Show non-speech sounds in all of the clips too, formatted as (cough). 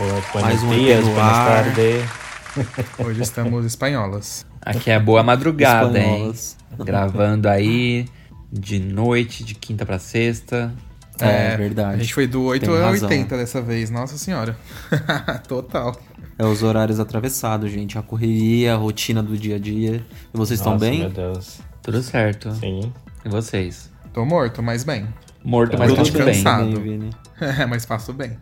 Buenos Mais um dias, buenas ar. Hoje estamos espanholas. Aqui é boa madrugada, hein? Espanholas. Gravando aí de noite, de quinta pra sexta. É, verdade. A gente foi do 8 Tem a razão. 80 dessa vez, nossa senhora. (laughs) Total. É os horários atravessados, gente. A correria, a rotina do dia a dia. E vocês estão Nossa, bem? Meu Deus. Tudo certo. Sim. E vocês? Tô morto, mas bem. Morto, mas Tudo bem. cansado. Bem, Vini. É, mas faço bem.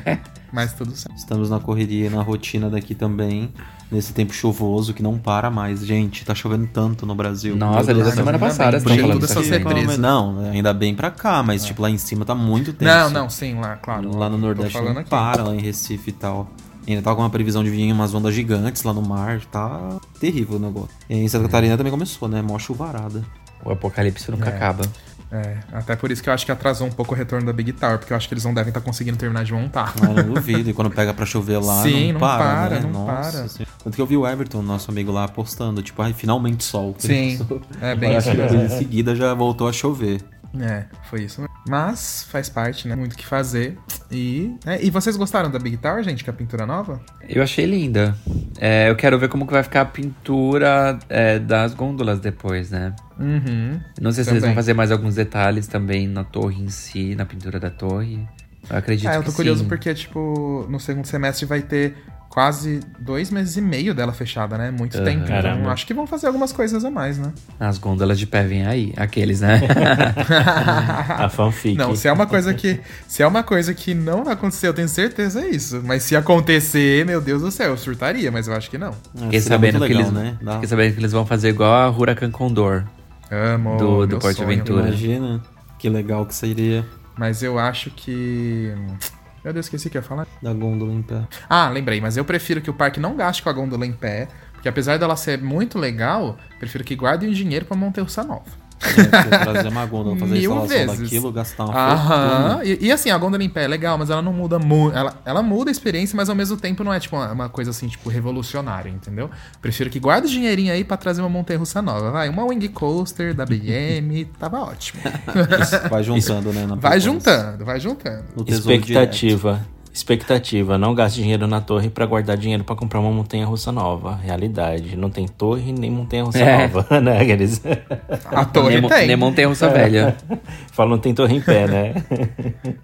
(laughs) mas tudo certo. Estamos na correria, na rotina daqui também. Nesse tempo chuvoso que não para mais. Gente, tá chovendo tanto no Brasil. Nossa, desde a semana ainda passada bem, falando tudo isso essa aqui. represa. Não, ainda bem pra cá, mas tipo lá em cima tá muito tenso. Não, não, sim, lá, claro. Lá no Nordeste falando não aqui. para, lá em Recife e tal. Ainda tá com uma previsão de vir umas ondas gigantes lá no mar. Tá terrível o negócio. E em Santa Catarina também começou, né? Mó chuvarada. O apocalipse nunca É. acaba. É, até por isso que eu acho que atrasou um pouco o retorno da Big Tower, porque eu acho que eles não devem estar conseguindo terminar de montar. Ah, não duvido. E quando pega pra chover lá, Sim, não, não para, para, né? não Nossa para. Senhora. Tanto que eu vi o Everton, nosso amigo lá, postando, tipo, ai, finalmente sol. Sim, (laughs) é bem isso em seguida já voltou a chover. É, foi isso. mesmo. Mas faz parte, né? Muito o que fazer. E, é, e vocês gostaram da Big Tower, gente, que é a pintura nova? Eu achei linda. É, eu quero ver como que vai ficar a pintura é, das gôndolas depois, né? Uhum. Não sei se eles Também. vão fazer mais alguns detalhes também na torre em si, na pintura da torre. Eu acredito Ah, eu tô curioso sim. porque, tipo, no segundo semestre vai ter quase dois meses e meio dela fechada, né? Muito Aham. tempo. Então, acho que vão fazer algumas coisas a mais, né? As gôndolas de pé vêm aí, aqueles, né? (laughs) A fanfic. Não, se é uma coisa que. Se é uma coisa que não vai acontecer, eu tenho certeza é isso. Mas se acontecer, meu Deus do céu, eu surtaria, mas eu acho que não. Ah, Fiquei sabendo, que eles, né? Dá- fiquei sabendo que eles vão fazer igual a Huracan Condor. Amo. Do- do Porto. Imagina que legal que seria Mas eu acho que. Meu Deus, esqueci o que ia falar. da gôndola em pé. Ah, lembrei, mas eu prefiro que o parque não gaste com a gôndola em pé, porque apesar dela ser muito legal, prefiro que guardem o dinheiro pra montar o nova. É, trazer uma gôndola, fazer a Mil instalação vezes. daquilo, gastar uma Aham. E, e assim, a gôndola em pé é legal, mas ela não muda muito. Ela, ela muda a experiência, mas ao mesmo tempo não é tipo uma, uma coisa assim, tipo, revolucionária, entendeu? Prefiro que guarde o dinheirinho aí pra trazer uma montanha russa nova. Vai, uma Wing Coaster da BM, (laughs) tava ótimo. Isso vai juntando, né? na Vai juntando, vai juntando. Expectativa. Expectativa. Não gaste dinheiro na torre pra guardar dinheiro pra comprar uma montanha russa nova. Realidade. Não tem torre nem montanha russa É. nova, (laughs) né? Aqueles... A torre Nem, tem, nem montanha russa velha. (laughs) Falam não tem torre em pé, né?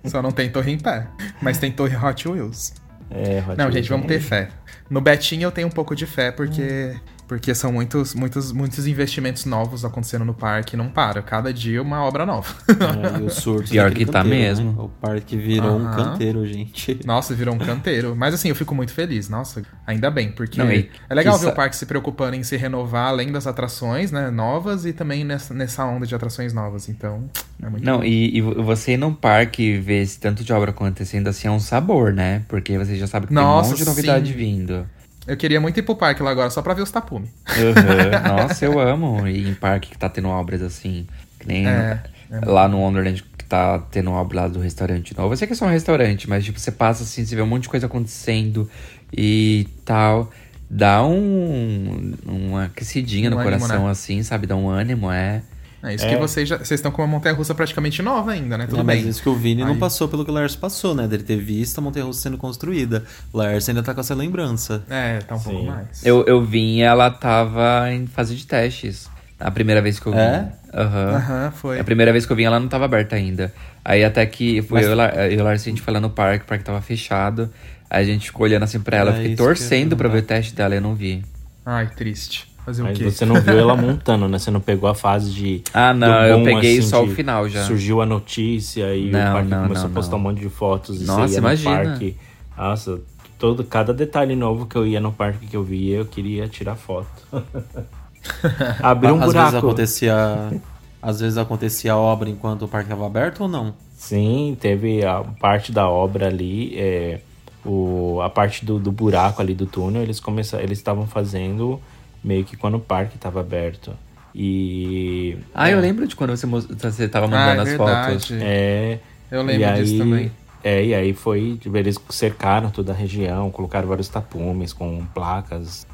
só não tem torre em pé. Mas tem torre Hot Wheels. É, Hot Não, Wheels gente, vamos é- ter fé. No Betinho eu tenho um pouco de fé, porque Porque são muitos, muitos, muitos investimentos novos acontecendo no parque, não para. Cada dia uma obra nova. É, e o surto Pior que tá canteiro, mesmo. né? O parque virou um canteiro, gente. Nossa, virou um canteiro. Mas assim, eu fico muito feliz. Nossa, ainda bem, porque Não, e é legal que ver sa- o parque se preocupando em se renovar além das atrações, né, novas e também nessa, nessa onda de atrações novas. Então, é muito Não, bom. e, e você ir num parque e ver esse tanto de obra acontecendo assim é um sabor, né? Porque você já sabe que Nossa, tem um monte de novidade sim. vindo. Eu queria muito ir pro parque lá agora, só pra ver os tapume. Uhum. (laughs) Nossa, eu amo ir em parque que tá tendo obras assim. Que nem É, lá no Wonderland que tá tendo obra lá do restaurante novo. Eu sei que é só um restaurante, mas tipo, você passa assim, você vê um monte de coisa acontecendo e tal. Dá um, uma aquecidinha Um no ânimo, coração, né? assim, sabe? Dá um ânimo, é. É isso É. que vocês já. Vocês estão com uma montanha russa praticamente nova ainda, né? Tudo É, bem. Mas isso que o Vini não Aí- passou pelo que o Lars passou, né? Dele ter visto a Montanha Russa sendo construída. O Lars ainda tá com essa lembrança. É, tá um pouco Sim. mais. Eu, eu vim e ela tava em fase de testes. A primeira vez que eu vim. É? Aham. Aham, foi. A primeira vez que eu vim, ela não tava aberta ainda. Aí até que foi Mas- eu e o Lars, a gente foi lá no parque, o parque tava fechado. Aí a gente ficou olhando assim pra ela, É eu fiquei torcendo pra ver o teste dela e eu não vi. Ai, triste. Fazer o Mas quê? você não viu ela montando, né? Você não pegou a fase de. Ah, não, eu peguei assim, só o final já. Surgiu a notícia e Não, o parque não, começou não, a postar não. um monte de fotos. E Nossa, você ia imagina. no parque. Nossa, todo, cada detalhe novo que eu ia no parque que eu via, eu queria tirar foto. (laughs) Abriu um Às vezes buraco. acontecia. Às vezes acontecia a obra enquanto o parque estava aberto ou não? Sim, teve a parte da obra ali, é, o, a parte do, do buraco ali do túnel, eles começaram, eles estavam fazendo meio que quando o parque estava aberto. E. Ah, eu lembro de quando você, você tava Ah, mandando é as verdade. fotos. É. Eu lembro e aí, disso também. É, e aí foi. tipo, Eles cercaram toda a região, colocaram vários tapumes com placas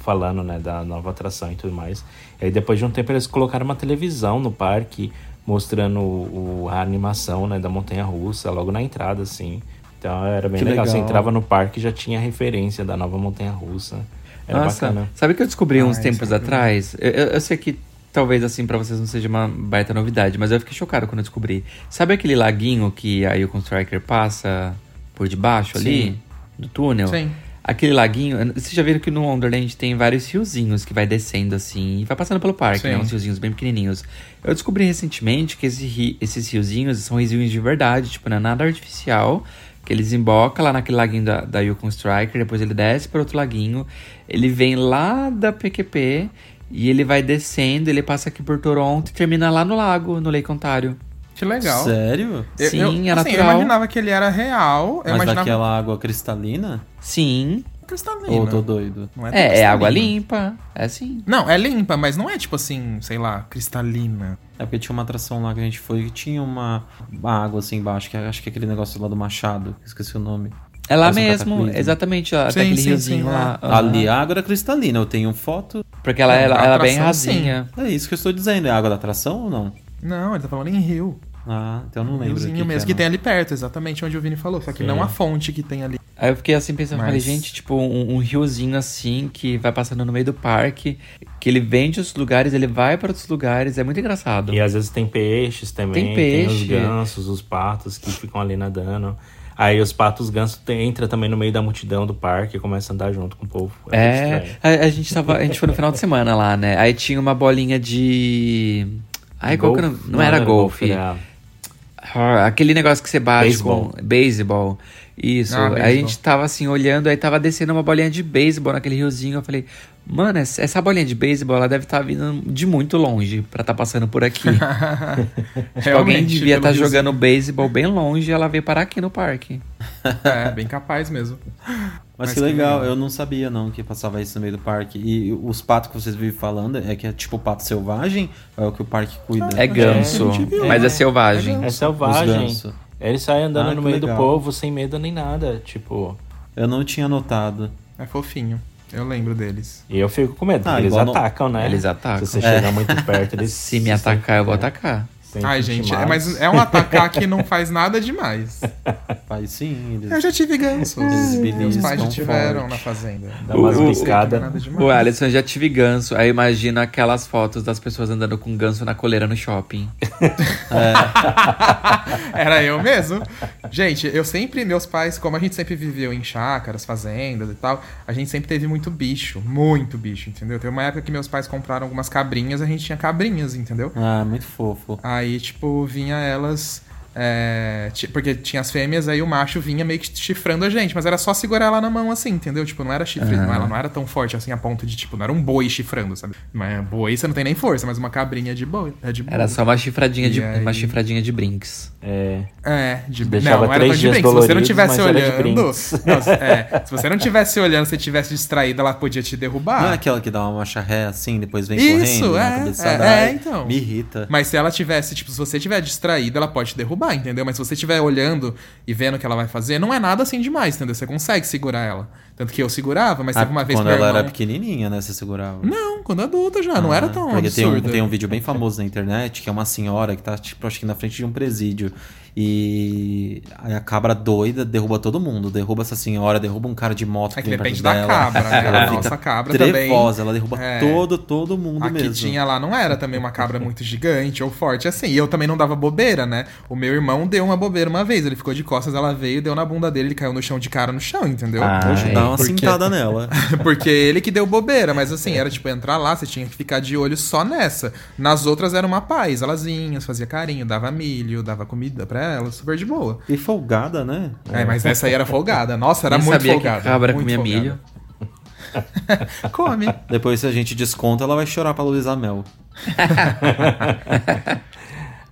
falando, né, da nova atração e tudo mais. E aí depois de um tempo eles colocaram uma televisão no parque mostrando o, a animação, né, da montanha russa logo na entrada, assim. Então era bem Que legal. Você legal. entrava no parque e já tinha referência da nova montanha russa. Era Nossa, bacana. sabe o que eu descobri Ah, uns tempos é atrás? Eu, eu- sei que talvez assim pra vocês não seja uma baita novidade, mas eu fiquei chocado quando eu descobri. Sabe aquele laguinho que a Yukon Striker passa por debaixo ali Sim. do túnel? Sim. Aquele laguinho, vocês já viram que no Wonderland tem vários riozinhos que vai descendo assim e vai passando pelo parque, Sim. né? Uns riozinhos bem pequenininhos. Eu descobri recentemente que esse ri- esses riozinhos são riozinhos de verdade, tipo, não é nada artificial. Que eles embocam lá naquele laguinho da, da Yukon Striker, depois ele desce para outro laguinho. Ele vem lá da PQP e ele vai descendo, ele passa aqui por Toronto e termina lá no lago, no Lake Ontário. Que legal. Sério? Eu- Sim, eu, é assim, eu natural. imaginava que ele era real. Eu Mas imaginava daquela água cristalina? Sim. Cristalino. Ou tô doido? Não é, É, é água limpa. É sim. Não, é limpa, mas não é tipo assim, sei lá, cristalina. É porque tinha uma atração lá que a gente foi que tinha uma, uma água assim embaixo, que acho que é aquele negócio lá do Machado, esqueci o nome. É lá mesmo, exatamente, até Sim, aquele sim, riozinho sim, lá. é. Ali a água era cristalina, eu tenho foto. Porque ela, Não, ela, ela é bem rasinha. É isso que eu estou dizendo, é água da atração ou não? Não, ele tá falando em rio. Ah, então eu não lembro. o Riozinho que mesmo, que, que, tem era. ali perto, exatamente onde o Vini falou. Só que Sim. não a fonte que tem ali. Aí eu fiquei assim pensando, Mas- falei, gente, tipo, um, um riozinho assim que vai passando no meio do parque, que ele vem de outros lugares, ele vai para outros lugares, é muito engraçado. E às vezes tem peixes também, Tem tem, os peixe. gansos, os patos que ficam ali nadando. Aí os patos, os gansos entra também no meio da multidão do parque e começa a andar junto com o povo. É, estranho. a, a gente tava, a gente foi no final de semana lá, né? Aí tinha uma bolinha de. Ai, qual que era? o Golfe? Não, era golfe. era- Ah, Aquele negócio que você bate Beisebol. com. Beisebol. Isso. Ah, aí a gente tava assim olhando, aí tava descendo uma bolinha de beisebol naquele riozinho. Eu falei, mano, essa bolinha de beisebol ela deve estar vindo de muito longe pra estar passando por aqui. (laughs) Tipo, alguém devia estar visto. jogando beisebol bem longe e ela veio parar aqui no parque. É, bem capaz mesmo. Mas, Mas que que legal, legal. eu não sabia não que passava isso no meio do parque. E os patos que vocês vivem falando, é que é tipo pato selvagem? Ou é o que o parque cuida? É ganso, a gente viu, mas né? é selvagem. É Os selvagem. Eles saem andando Ah, no meio legal. do povo sem medo nem nada. Tipo, Eu não tinha notado. É fofinho. Eu lembro deles. e eu fico com medo, Ah, porque eles igual no- atacam, né? Eles atacam. Se você É. chegar muito perto, eles. (laughs) Se me atacar, eu vou atacar. Tem Ai, gente, é, mas é um atacar que não faz nada demais. (laughs) Faz sim. Eles... Eu já tive gansos. Eles Meus pais já tiveram forte. na fazenda. Dá umas O- o- Alisson já tive ganso. Aí imagina aquelas fotos das pessoas andando com ganso na coleira no shopping. (laughs) (laughs) Era eu mesmo. Gente, eu sempre, meus pais, como a gente sempre viveu em chácaras, fazendas e tal, a gente sempre teve muito bicho. Muito bicho, entendeu? Teve uma época que meus pais compraram algumas cabrinhas, a gente tinha cabrinhas, entendeu? Ah, muito fofo. Aí, tipo, vinha elas. É, porque tinha as fêmeas, aí o macho vinha meio que chifrando a gente, mas era só segurar ela na mão assim, entendeu? Tipo, não era chifre, não, ela não era tão forte assim a ponto de, tipo, não era um boi chifrando, sabe? Mas boi você não tem nem força, mas uma cabrinha de boi. É de Era só uma chifradinha de, aí? uma chifradinha de brinks. É, É, de Deixava não, não era tão de brinks. Se você não tivesse olhando. brinks. Não, é, se você não tivesse olhando, se tivesse distraído, ela podia te derrubar. Não é aquela que dá uma marcha ré assim, depois vem Isso, correndo, é, na cabeçada. é, é, Ai, então. Me irrita. Mas se ela tivesse, tipo, se você tiver distraído, ela pode te derrubar, entendeu? Mas se você estiver olhando e vendo o que ela vai fazer, não é nada assim demais, entendeu? Você consegue segurar ela. Tanto que eu segurava, mas Ah, teve uma vez quando ela irmão... era pequenininha, né? Você segurava. Não, quando adulta já, não era Ah, tão Porque tem um, absurdo. tem um vídeo bem famoso na internet que é uma senhora que tá, tipo, acho que na frente de um presídio. E aí a cabra doida derruba todo mundo. Derruba essa senhora, derruba um cara de moto É que depende da dela. cabra, né? (laughs) Ela A fica nossa cabra também- trevosa, ela derruba É. todo, todo mundo A que mesmo. tinha lá não era também uma cabra muito gigante ou forte assim. E eu também não dava bobeira, né? O meu irmão deu uma bobeira uma vez. Ele ficou de costas, ela veio, deu na bunda dele, ele caiu no chão de cara no chão, entendeu? Ah, Hoje dá uma Porque- cintada nela. (laughs) Porque ele que deu bobeira, mas assim, era tipo entrar lá, você tinha que ficar de olho só nessa. Nas outras era uma paz, elas vinham, fazia carinho, dava milho, dava comida pra elas, super de boa. E folgada, né? É, mas essa aí era folgada. Nossa, era Nem muito sabia folgada. que cabra muito comia folgada. milho. (laughs) (laughs) Come. Depois, se a gente desconta, ela vai chorar pra Luísa Mel. (laughs)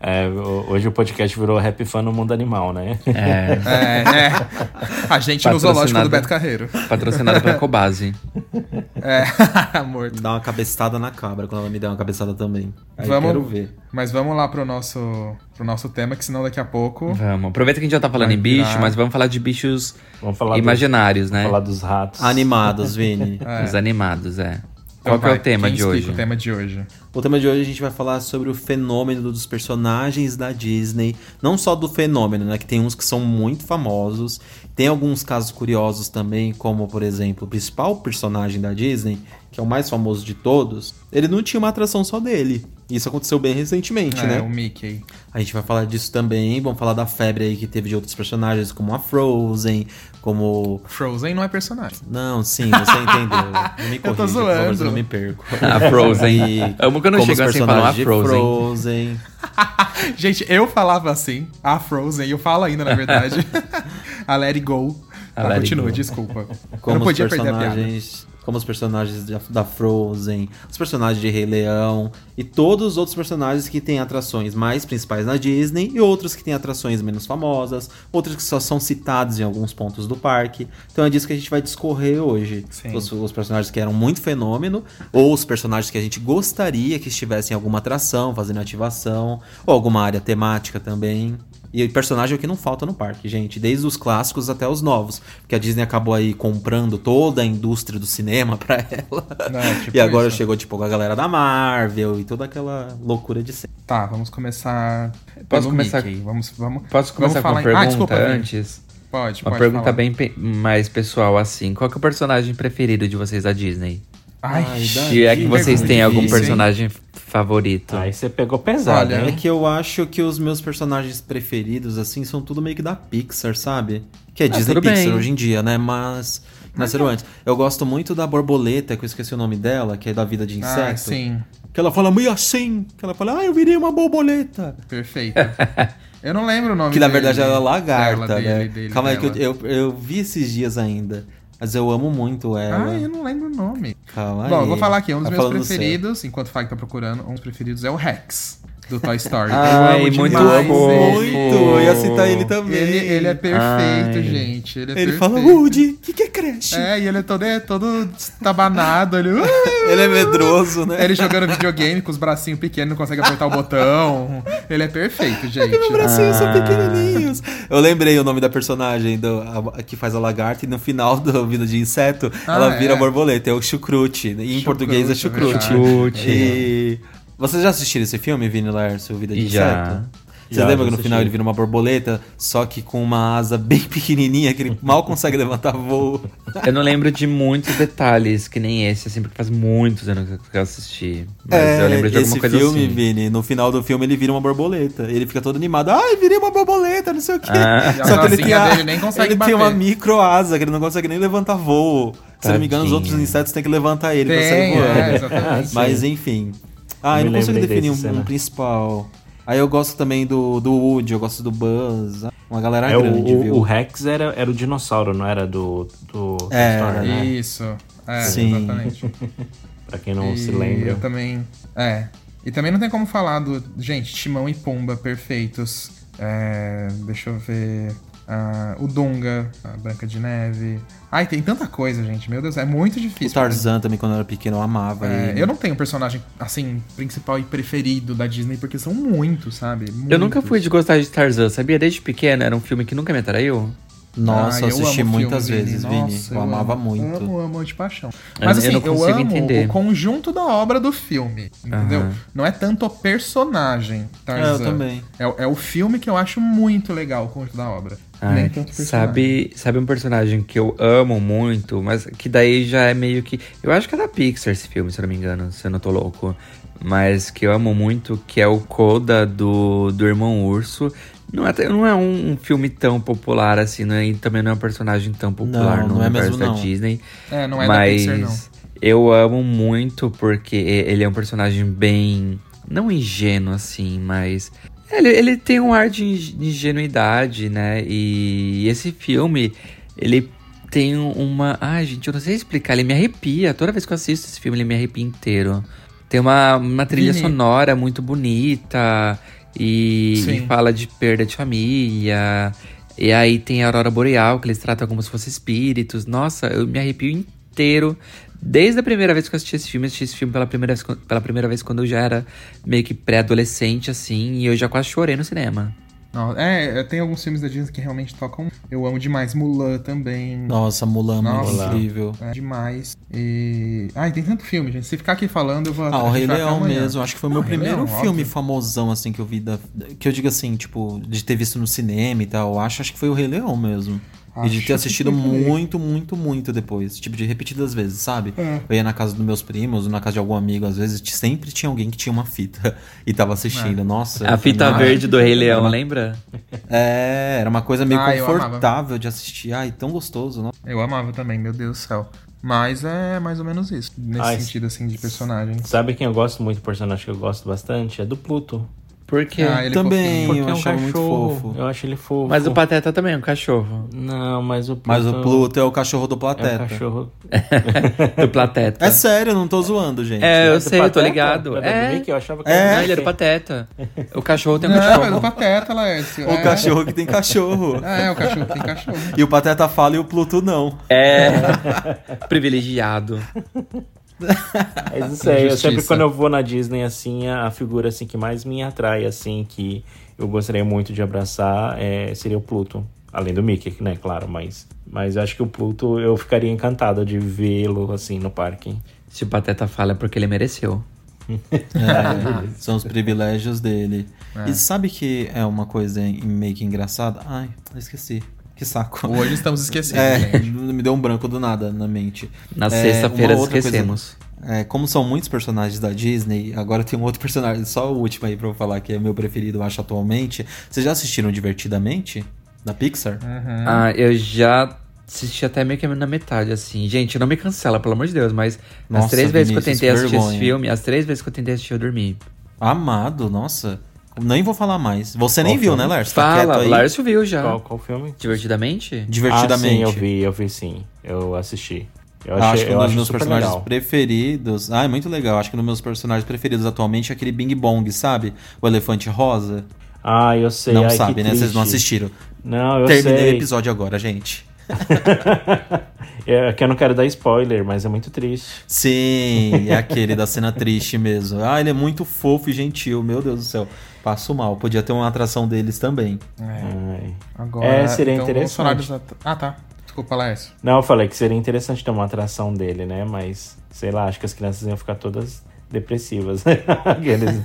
é, hoje o podcast virou Rap Fã no mundo animal, né? É, É, é. A gente no zoológico do. Beto Carreiro. patrocinado pela Cobase. É, (laughs) morto. Dá uma cabeçada na cabra quando ela me der uma cabeçada também. Aí Vamos- quero ver. Mas vamos lá pro nosso, pro nosso tema, que senão daqui a pouco. Vamos. Aproveita que a gente já tá falando Vai em bicho, virar- mas vamos falar de bichos Vamos do- imaginários, né? Falar dos ratos. Animados, Vini. (laughs) É. Os animados, é. Então Qual que é vai, o tema quem de hoje? o tema de hoje. O tema de hoje a gente vai falar sobre o fenômeno dos personagens da Disney. Não só do fenômeno, né? Que tem uns que são muito famosos. Tem alguns casos curiosos também, como, por exemplo, o principal personagem da Disney, que é o mais famoso de todos, ele não tinha uma atração só dele. Isso aconteceu bem recentemente, É, né? o Mickey. A gente vai falar disso também. Vamos falar da febre aí que teve de outros personagens, como a Frozen, como. Frozen não é personagem. Não, sim, você entendeu. (laughs) Não me Eu tô corrija, por favor, zoando. se eu não me perco. A (laughs) Frozen. E Amo quando como chega assim falam a de Frozen. Frozen. (laughs) Gente, eu falava assim, a Frozen, e eu falo ainda, na verdade. a Let It Go. A Let It continua, Go. desculpa. eu Como não os podia perder a piada. Como os personagens da- Frozen, os personagens de Rei Leão e todos os outros personagens que têm atrações mais principais na Disney e outros que têm atrações menos famosas, outros que só são citados em alguns pontos do parque. Então é disso que a gente vai discorrer hoje. Os, os personagens que eram muito fenômeno, ou os personagens que a gente gostaria que estivessem em alguma atração, fazendo ativação, ou alguma área temática também. E personagem é o que não falta no parque, gente. Desde os clássicos até os novos. Porque a Disney acabou aí comprando toda a indústria do cinema (laughs) pra ela. É, tipo e agora isso. chegou, tipo, a galera da Marvel e toda aquela loucura de sempre. Tá, vamos começar. Posso pelo começar- Mickey. Vamos, vamos, Posso começar vamos com uma em- pergunta Ah, desculpa, antes? Pode, Uma pode pergunta falar. bem pe- mais pessoal, assim. Qual que é o personagem preferido de vocês da Disney? Ai, Ai, Se é que vocês têm algum difícil, hein? personagem favorito. Aí você pegou pesado, Olha, É hein? que eu acho que os meus personagens preferidos, assim, são tudo meio que da Pixar, sabe? Que é Disney tudo Pixar bem. hoje em dia, né? Mas. Nasceram antes. Eu gosto muito da borboleta, que eu esqueci o nome dela, que é da vida de inseto. Ah, sim. Que ela fala meio assim. Que ela fala, ah, eu virei uma borboleta. Perfeito. (laughs) Eu não lembro o nome Que na dele. verdade ela é lagarta, Dela, né? dele, dele, Calma aí, que eu, eu, eu vi esses dias ainda. Mas eu amo muito ela. Ah, eu não lembro o nome. Calma Bom, aí. eu vou falar aqui, um dos Tá meus preferidos, enquanto o Fag tá procurando, um dos preferidos é o Rex, do Toy Story. Ai, eu amo muito ele. Muito! Eu ia citar ele também. Ele, ele é perfeito, Ai. gente. Ele, é Ele perfeito. fala, Woody, o que, que é creche? É, e ele é todo, é todo estabanado. Ele, Ele é medroso, né? ele jogando videogame com os bracinhos pequenos, não consegue apertar o botão. Ele é perfeito, gente. Meus bracinhos são Ah. pequenininhos. Eu lembrei o nome da personagem do, a- que faz a lagarta e no final da vida de inseto Ah, ela vira é. borboleta. É o chucrute. Em Chucrute, português é é chucrute. E Vocês já assistiram esse filme, Vini Laércio, Vida de Já. Inseto? Você Já, lembra que no assisti. final ele vira uma borboleta, só que com uma asa bem pequenininha, que ele mal consegue levantar voo? Eu não lembro de muitos detalhes, que nem esse, assim, porque faz muitos anos que eu assisti. Mas eu lembro de É, esse alguma coisa filme, assim. Vini, no final do filme ele vira uma borboleta. Ele fica todo animado. Ai, virei uma borboleta, não sei o quê. Ah. Só que ele tem, a, dele nem consegue ele tem uma micro asa, que ele não consegue nem levantar voo. Se não me engano, os outros insetos têm que levantar ele pra sair Tem, voando. é, exatamente. Mas enfim. Ah, eu não consigo definir um, um principal. Aí eu gosto também do, do Woody, eu gosto do Buzz. Uma galera É, grande, o, viu? o, Rex era, era o dinossauro, não era do, do É, Story, né? Isso. É, Sim. exatamente. (laughs) Pra quem não E se lembra. Eu também. É. E também não tem como falar do. Gente, Timão e Pumba perfeitos. É, deixa eu ver. Ah, o Dunga, a Branca de Neve. Ai, tem tanta coisa, gente. Meu Deus, é muito O difícil. Tarzan também, quando eu era pequeno, eu amava É, ele. eu não tenho um personagem, assim, principal e preferido da Disney, porque são muitos, sabe? Eu nunca Muitos. fui de gostar de Tarzan, sabia? Desde pequeno, era um filme que nunca me atraiu. Nossa, Ah, eu assisti muitas filme, vezes, Vini. Nossa, eu, amava amo, muito. Amo, amo de paixão. Eu- Mas eu assim, eu, consigo amo entender. o conjunto da obra do filme, entendeu? Aham. Não é tanto o personagem, Tarzan. É, eu também. É, o- é o filme que eu acho muito legal, o conjunto da obra. Ai, Nem tanto o personagem. sabe, sabe um personagem que eu amo muito, mas que daí já é meio que. Eu acho que é da Pixar esse filme, se eu não me engano, se eu não tô louco. Mas que eu amo muito, que é o Koda do, do Irmão Urso. Não é, não é um, um filme tão popular assim, né? E também não é um personagem tão popular Não, no não é universo mesmo, da não. Disney. É, não é da mas Pixar, não. eu amo muito porque ele é um personagem bem. Não ingênuo, assim, mas. Ele, ele tem um ar de ing- de ingenuidade, né? E esse filme, ele tem uma. Ai, gente, eu não sei explicar. Ele me arrepia. Toda vez que eu assisto esse filme, ele me arrepia inteiro. Tem uma, uma trilha Vini. sonora muito bonita. E, e fala de perda de família. E aí tem a Aurora Boreal, que eles tratam como se fossem espíritos. Nossa, eu me arrepio inteiro. Desde a primeira vez que eu assisti esse filme, eu assisti esse filme pela primeira vez, pela primeira vez quando eu já era meio que pré-adolescente, assim, e eu já quase chorei no cinema. É, tem alguns filmes da Disney que realmente tocam. Eu amo demais. Mulan também. Nossa, Mulan, é Nossa. incrível. É demais. E. Ai, tem tanto filme, gente. Se ficar aqui falando, eu vou. Ah, o Rei Leão amanhã. mesmo. Acho que foi o meu primeiro Leão, filme óbvio. famosão, assim, que eu vi da. Que eu digo assim, tipo, de ter visto no cinema e tal. Acho, acho que foi o Rei Leão mesmo. E de Acho ter assistido muito, muito, muito depois. Tipo, de repetidas vezes, sabe? É. Eu ia na casa dos meus primos, ou na casa de algum amigo, às vezes sempre tinha alguém que tinha uma fita (laughs) e tava assistindo. Nossa. A fita verde do Rei Leão, uma- (laughs) lembra? É, era uma coisa meio Ah, confortável de assistir. Ai, tão gostoso, não? Eu amava também, meu Deus do céu. Mas é mais ou menos isso. Nesse esse- sentido, assim, de personagens. Sabe quem eu gosto muito, personagem que eu gosto bastante? É do Pluto. Por quê? Ah, ele é Também, fofinho. eu é um achava muito cachorro. fofo. Eu acho ele fofo. Mas o Pateta também é um cachorro. Não, mas o Pluto... Mas o Pluto é o cachorro do é um Plateta. cachorro... (laughs) Do Plateta. É sério, eu não tô zoando, gente. É, eu do sei, eu tô ligado. É, Mickey? Eu achava que É. era não, ele era do Mickey. Pateta. (laughs) O cachorro tem um Não, é do cachorro. Pateta, Laércio. O é. cachorro que tem cachorro. (laughs) É, o cachorro tem cachorro. E o Pateta fala e o Pluto não. É. Privilegiado. (laughs) Mas não sei, eu Injustiça. sempre quando eu vou na Disney, assim, a figura assim, que mais me atrai, assim, que eu gostaria muito de abraçar, é, seria o Pluto. Além do Mickey, né, claro, mas, mas eu acho que o Pluto eu ficaria encantado de vê-lo, assim, no parque. Se o Pateta fala é porque ele mereceu. (laughs) É, são os privilégios dele. É. E sabe que é uma coisa em- meio que engraçada? Ai, eu esqueci. Que saco. Hoje estamos (laughs) É, (laughs) gente. me deu um branco do nada na mente. Na É, sexta-feira outra coisa- esquecemos. É, como são muitos personagens da Disney, agora tem um outro personagem, só o último aí pra eu falar que é meu preferido, eu acho atualmente. Vocês já assistiram Divertidamente? Da Pixar? Uhum. Ah, eu já assisti até meio que na metade, assim. Gente, não me cancela, pelo amor de Deus, mas as Nossa, três vezes que eu Vinícius, tentei assistir vergonha. esse filme, as três vezes que eu tentei assistir, eu dormi. Amado, nossa. Nem vou falar mais. Você nem Qual viu, filme? né, Lars? Tá Fala, aí? Lárcio viu já. Qual, qual filme? Divertidamente? Divertidamente. Ah, sim, eu vi, eu vi sim. Eu assisti. Eu achei, acho que um dos meus personagens legal. preferidos. Ah, é muito legal. Acho que um dos meus personagens preferidos atualmente é aquele Bing Bong, sabe? O elefante rosa. Ah, eu sei. não ai, que sabe, né? Vocês não triste. assistiram. Não, eu Terminei sei. o episódio agora, gente. (laughs) É que eu não quero dar spoiler, mas é muito triste. Sim, é (laughs) aquele da cena triste mesmo. Ah, ele é muito fofo e gentil, meu Deus do céu. Passo mal. Podia ter uma atração deles também. É, Ai. agora. É, seria então, interessante. at- Ah, tá. Desculpa, Laércio. Não, eu falei que seria interessante ter uma atração dele, né? Mas, sei lá, acho que as crianças iam ficar todas depressivas. (laughs) Aqueles-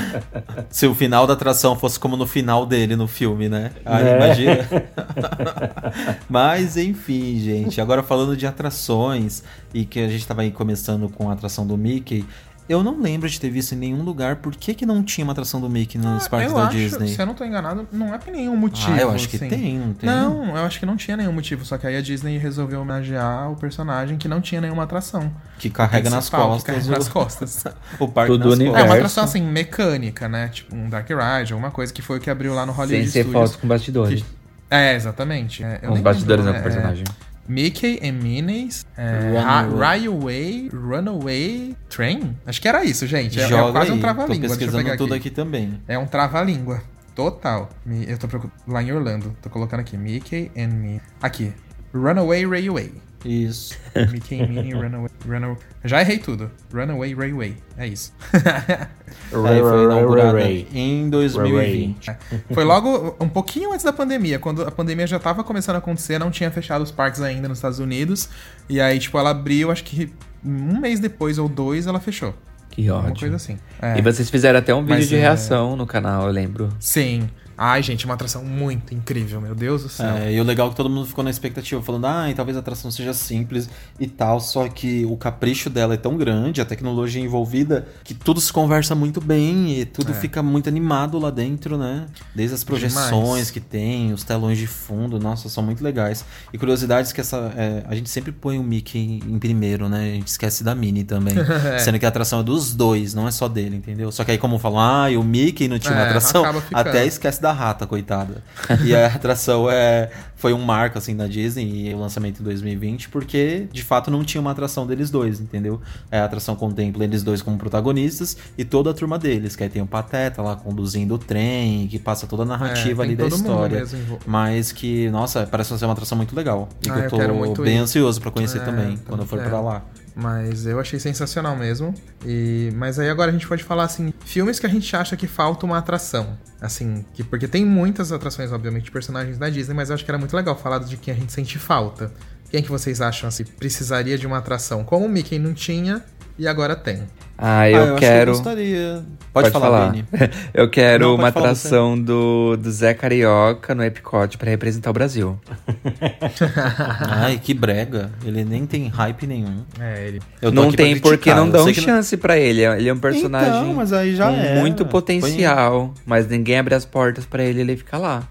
(laughs) Se o final da atração fosse como no final dele no filme, né? Aí Né? imagina. (laughs) Mas enfim, gente. Agora falando de atrações e que a gente tava aí começando com a atração do Mickey. Eu não lembro de ter visto em nenhum lugar por que, que não tinha uma atração do Mickey nos parques Ah, eu da acho, Disney. se eu não tô enganado, não é por nenhum motivo. Ah, eu acho que assim. tem, não tem? Não, eu acho que não tinha nenhum motivo. Só que aí a Disney resolveu homenagear o personagem que não tinha nenhuma atração. Que carrega nas que costas. carrega o- nas costas. (laughs) o parque Tudo nas universo. É uma atração assim, mecânica, né? Tipo um Dark Ride, alguma coisa que foi o que abriu lá no Hollywood Sem ser Studios. fotos com bastidores. Que- É, exatamente. É, eu Com os nem bastidores lembro, o é, personagem. Mickey and Minnie's é, Runaway. Railway Runaway Train? Acho que era isso, gente. É, é Joga quase aí. um Tô trava-língua. Eu pesquisando tudo aqui. aqui também. É um trava-língua. Total. Eu tô lá em Orlando. Tô colocando aqui. Mickey and Minnie. Aqui. Runaway Railway. Isso. Mickey and Minnie Runaway. Runaway. Já errei tudo. Runaway Railway. É isso. (laughs) Aí foi inaugurada Ray. em 2020. É. Foi logo um pouquinho antes da pandemia, quando a pandemia já tava começando a acontecer, não tinha fechado os parques ainda nos Estados Unidos. E aí, tipo, ela abriu, acho que um mês depois ou dois ela fechou. Que Uma ódio. coisa assim. É. E vocês fizeram até um vídeo Mas de é- reação no canal, eu lembro. Sim. Ai, gente, uma atração muito incrível, meu Deus do céu. É, e o legal é que todo mundo ficou na expectativa, falando, ah, talvez a atração seja simples e tal, só que o capricho dela é tão grande, a tecnologia envolvida, que tudo se conversa muito bem e tudo É. fica muito animado lá dentro, né? Desde as projeções Demais. que tem, os telões de fundo, nossa, são muito legais. E curiosidades que essa. é, a gente sempre põe o Mickey em primeiro, né? A gente esquece da Minnie também. (laughs) É. Sendo que a atração é dos dois, não é só dele, entendeu? Só que aí, como falam, ah, e o Mickey não tinha uma É, atração, até esquece da rata, coitada. E a atração é, foi um marco, assim, da Disney, e o lançamento em 2020, porque, de fato, não tinha uma atração deles dois, entendeu? É, a atração contempla eles dois como protagonistas e toda a turma deles, que aí tem o Pateta lá conduzindo o trem, que passa toda a narrativa É, ali da história. Mas que, nossa, parece ser uma atração muito legal. E Ah, que eu eu tô muito bem ir. ansioso pra conhecer É, também, quando eu for é. pra lá. Mas eu achei sensacional mesmo. E mas aí agora a gente pode falar assim, filmes que a gente acha que falta uma atração. Assim, que porque tem muitas atrações, obviamente, de personagens da Disney, mas eu acho que era muito legal falar de quem a gente sente falta. Quem que vocês acham assim precisaria de uma atração? Como o Mickey não tinha e agora tem. Ah, eu, Ah, eu acho que eu quero. gostaria. Pode, falar, Vini. (laughs) eu quero Não, uma pode falar atração do, do Zé Carioca no Epcot pra representar o Brasil. (laughs) Ai, que brega. Ele nem tem hype nenhum. É, ele. Eu não tem porque não dão que não- chance pra ele. Ele é um personagem Então, mas aí já com era. muito Põe- potencial. Mas ninguém abre as portas pra ele ele fica lá.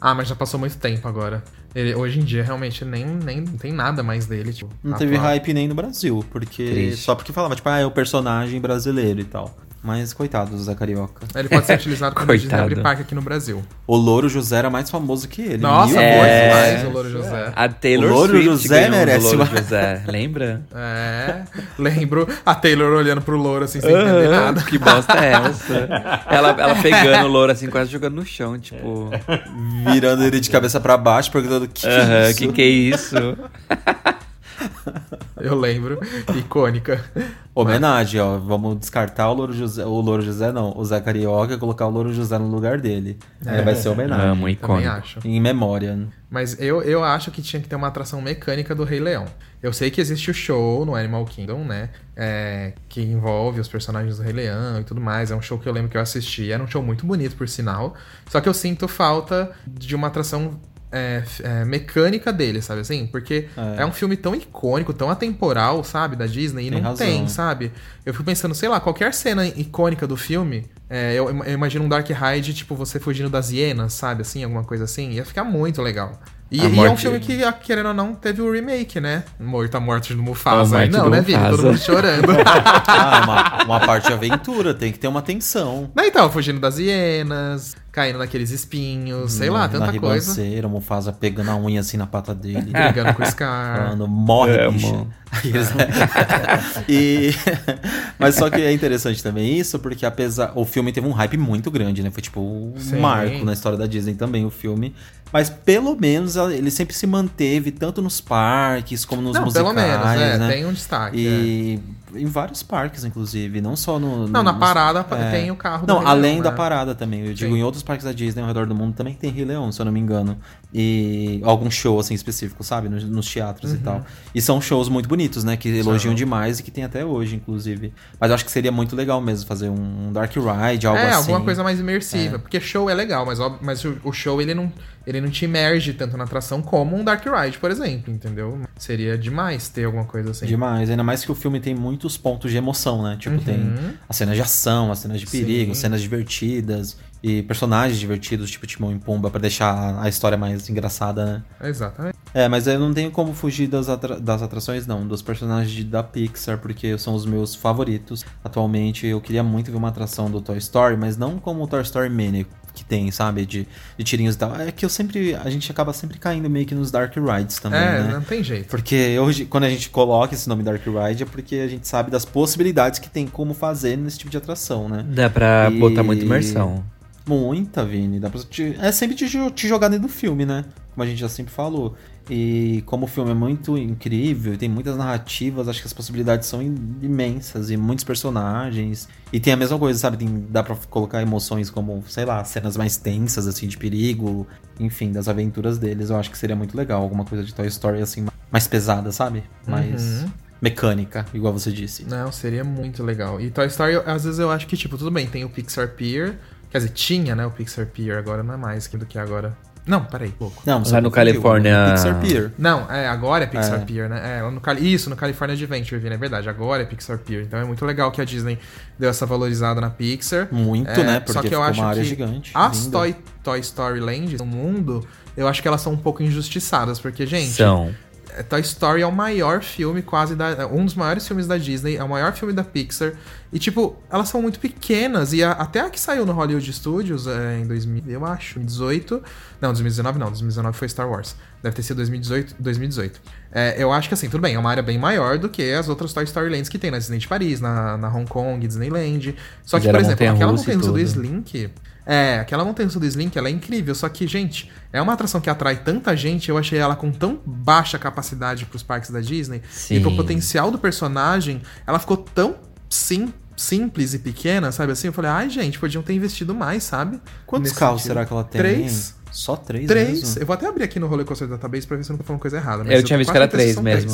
Ah, mas já passou muito tempo agora. Ele, hoje em dia, realmente, nem, nem não tem nada mais dele. Tipo, Não teve atual. hype nem no Brasil, porque Triste. só porque falava, tipo, ah, é o personagem brasileiro e tal. Mas coitado do Zé Carioca. Ele pode ser (laughs) utilizado Disney Coitado. abrir parque aqui no Brasil. O Louro José era mais famoso que ele. Nossa, é. demais o Louro José. A Taylor O Louro Swift José ganhou merece do Louro uma- José, lembra? É, lembro a Taylor olhando pro louro assim, sem entender Aham, nada. Que bosta é essa? ela, ela pegando o louro assim, quase jogando no chão, tipo. Virando ele de cabeça pra baixo, perguntando que, que é Aham, isso? que que é isso? (laughs) (laughs) Eu lembro. Icônica. Homenagem, ó. Vamos descartar o Louro José. O Louro José não, o Zé Carioca e colocar o Louro José no lugar dele. Aí vai ser homenagem. Amo, Também icônico. acho. Em memória. Mas eu, eu acho que tinha que ter uma atração mecânica do Rei Leão. Eu sei que existe o show no Animal Kingdom, né? É, que envolve os personagens do Rei Leão e tudo mais. É um show que eu lembro que eu assisti. Era um show muito bonito, por sinal. Só que eu sinto falta de uma atração é, é, mecânica dele, sabe assim? Porque É. é. um filme tão icônico, tão atemporal, sabe? Da Disney. E Tem não razão. tem, sabe? Eu fico pensando, sei lá, qualquer cena icônica do filme, é, eu, eu imagino um Dark Ride, tipo, você fugindo das hienas, sabe? Assim, alguma coisa assim. Ia ficar muito legal. E, e é um filme que, querendo ou não, teve o remake, né? Morto a morte do Mufasa. A não, do né, Vini? Todo mundo chorando. (laughs) Ah, uma, uma parte de aventura, tem que ter uma tensão. Mas então, fugindo das hienas, caindo naqueles espinhos, sei lá, Na tanta coisa. ribanceira, o Mufasa pegando a unha assim na pata dele. (laughs) Brigando com o Scar. Falando, morre, Amo. bicha. (laughs) (laughs) e... Mas só que é interessante também isso, porque apesar. O filme teve um hype muito grande, né? Foi tipo um Sim. marco na história da Disney também, o filme. Mas pelo menos ele sempre se manteve tanto nos parques como nos Não, musicais, pelo menos, é, né? tem um destaque. E em vários parques, inclusive, não só no. Não, no- na parada tem o carro Não, além Leão, da né? parada também. Eu digo, Sim. em outros parques da Disney ao redor do mundo também tem Rei Leão, se eu não me engano. E algum show assim específico, sabe? Nos, nos teatros e Uhum. tal. E são shows muito bonitos, né? Que elogiam demais e que tem até hoje, inclusive. Mas eu acho que seria muito legal mesmo fazer um Dark Ride, algo é, assim. alguma coisa mais imersiva. É. Porque show é legal, mas, mas o show ele não, ele não te imerge tanto na atração como um Dark Ride, por exemplo, entendeu? Seria demais ter alguma coisa assim. Demais, ainda mais que o filme tem muitos pontos de emoção, né? Tipo, Uhum. tem as cenas de ação, as cenas de perigo, Sim. cenas divertidas e personagens divertidos, tipo Timão e Pumba, pra deixar a história mais engraçada, né? Exatamente. É, mas eu não tenho como fugir das, atra- das atrações, não, dos personagens da Pixar, porque são os meus favoritos. Atualmente, eu queria muito ver uma atração do Toy Story, mas não como o Toy Story Mini que tem, sabe, de, de tirinhos e tal. É que eu sempre, a gente acaba sempre caindo meio que nos Dark Rides também, É, né? não tem jeito. Porque hoje, quando a gente coloca esse nome Dark Ride, é porque a gente sabe das possibilidades que tem como fazer nesse tipo de atração, né? Dá pra E- botar muita imersão. Muita, Vini. Dá pra te- É sempre te, te jogar dentro do filme, né? Como a gente já sempre falou. E como o filme é muito incrível, tem muitas narrativas, acho que as possibilidades são im- imensas e muitos personagens. E tem a mesma coisa, sabe? Tem- dá pra colocar emoções como, sei lá, cenas mais tensas, assim, de perigo. Enfim, das aventuras deles. Eu acho que seria muito legal. Alguma coisa de Toy Story, assim, mais pesada, sabe? Mais Uhum. mecânica, igual você disse. Não, seria muito legal. E Toy Story, às vezes eu acho que, tipo, tudo bem, tem o Pixar Pier. Quer dizer, tinha, né, o Pixar Pier, agora não é mais do que agora. Não, peraí, louco. Não, Lá você no. Califórnia- Pixar Pier. Não, é, agora é Pixar É. Pier, né? É, lá no Cali... Isso, no California Adventure, Vini, é verdade. Agora é Pixar Pier. Então é muito legal que a Disney deu essa valorizada na Pixar. Muito, É, né? só Porque que eu acho uma área que gigante, As. Toy, Toy Story Land no mundo, eu acho que elas são um pouco injustiçadas, porque, gente. São. É, Toy Story é o maior filme quase da. Um dos maiores filmes da Disney, é o maior filme da Pixar. E, tipo, elas são muito pequenas. E a- até a que saiu no Hollywood Studios é, em 2000, eu acho, 2018. Não, 2019 não, 2019 foi Star Wars. Deve ter sido 2018. 2018. É, eu acho que assim, tudo bem, é uma área bem maior do que as outras Toy Story Lands que tem na Disney de Paris, na, na Hong Kong, Disneyland. Só que, por exemplo, aquela montanha do tudo. Slink. É, aquela montanha do Slink, ela é incrível. Só que, gente, é uma atração que atrai tanta gente. Eu achei ela com tão baixa capacidade pros parques da Disney. Sim. E pro potencial do personagem, ela ficou tão sim, simples e pequena, sabe assim? Eu falei, ai, gente, podiam ter investido mais, sabe? Quantos Nesse carros sentido. será que ela tem? Três. Só três Três. mesmo? Eu vou até abrir aqui no Roller Coaster Database pra ver se eu não tô falando coisa errada. mas Eu tinha visto que era três mesmo.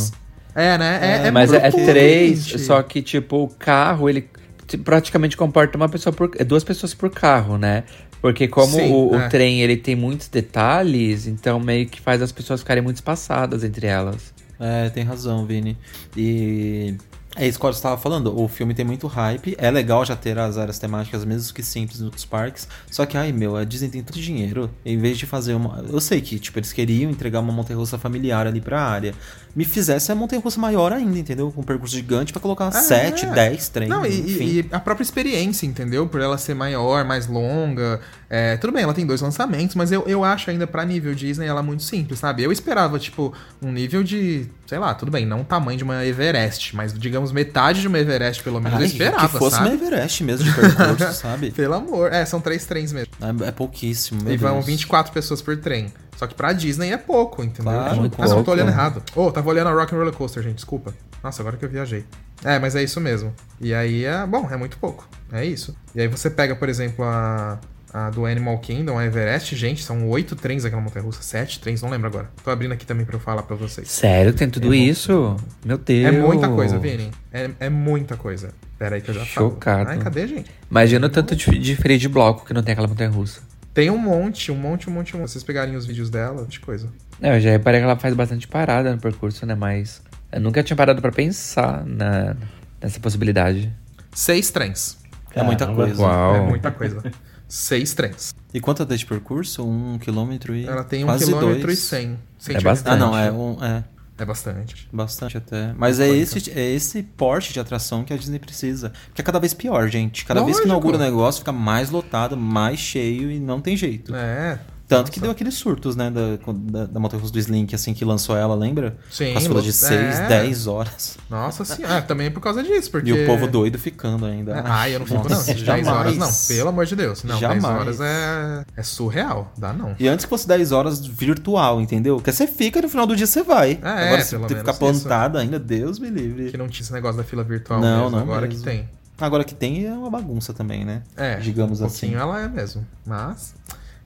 É, né? É, é Mas muito é, três, gente. só que, tipo, o carro, ele praticamente comporta uma pessoa por. é duas pessoas por carro, né? Porque como Sim, o, o é. trem ele tem muitos detalhes, então meio que faz as pessoas ficarem muito espaçadas entre elas. É, tem razão, Vini. E é isso que eu estava falando. O filme tem muito hype. É legal já ter as áreas temáticas, mesmo que simples, nos parques. Só que, ai meu, a Disney tem tanto dinheiro. Em vez de fazer uma. Eu sei que, tipo, eles queriam entregar uma montanha-russa familiar ali pra área. Me fizesse a montanha-russa maior ainda, entendeu? Com um percurso gigante pra colocar É. 7, 10 trens. Não, e, e- a própria experiência, entendeu? Por ela ser maior, mais longa. É, tudo bem, ela tem dois lançamentos, mas eu, eu acho ainda pra nível Disney ela muito simples, sabe? Eu esperava, tipo, um nível de, sei lá, tudo bem, não o tamanho de uma Everest, mas digamos metade de uma Everest, pelo menos, Ai, eu esperava, que fosse sabe? uma Everest mesmo de percurso, (laughs) sabe? Pelo amor. É, são três trens mesmo. É, é pouquíssimo. meu e vão Deus. 24 pessoas por trem. Só que pra Disney é pouco, entendeu? Claro, Tipo, muito ah, não, tô pouco. olhando errado. Oh, tava olhando a Rock and Roller Coaster, gente, desculpa. Nossa, agora que eu viajei. É, mas é isso mesmo. E aí é, bom, é muito pouco. É isso. E aí você pega, por exemplo, a, a do Animal Kingdom, a Everest, gente, são oito trens aquela montanha russa, sete trens, não lembro agora. Tô abrindo aqui também pra eu falar pra vocês. Sério, tem tudo isso? Meu Deus. É muita coisa, Vini. É, é muita coisa. Pera aí que eu já Chocado. falo. Ai, cadê, gente? Imagina o tanto de, de freio de bloco que não tem aquela montanha russa. Tem um monte, um monte, um monte, um monte. Se vocês pegarem os vídeos dela, de coisa. É, eu já reparei que ela faz bastante parada no percurso, né? Mas eu nunca tinha parado pra pensar na, nessa possibilidade. Seis trens. É muita Caramba. coisa. Uau. É muita coisa. Seis trens. E quanto tem de percurso? Um quilômetro e. Ela tem um quilômetro dois. e cem. É bastante. Ah, não, é um. É. É bastante. Bastante até. Mas é esse, é esse porte de atração que a Disney precisa. Porque é cada vez pior, gente. Cada vez que Lógico. inaugura o negócio, fica mais lotado, mais cheio e não tem jeito. É. Tanto que deu aqueles surtos, né, da, da, da montanha-russa do Slink, assim, que lançou ela, lembra? Sim, as filas de é. 6, 10 horas. Nossa senhora, também é por causa disso, porque... E o povo doido ficando ainda. Ai, eu não fico não, Nossa, 10 horas não, pelo amor de Deus. Não, 10 Jamais. horas é, é surreal, dá não. E antes que fosse 10 horas virtual, entendeu? Porque você fica e no final do dia você vai. É, Agora é, pelo tem que ficar plantado ainda, Deus me livre. Que não tinha esse negócio da fila virtual Não, mesmo, não agora mesmo. que tem. Agora que tem é uma bagunça também, né? É, Digamos um assim. ela é mesmo, mas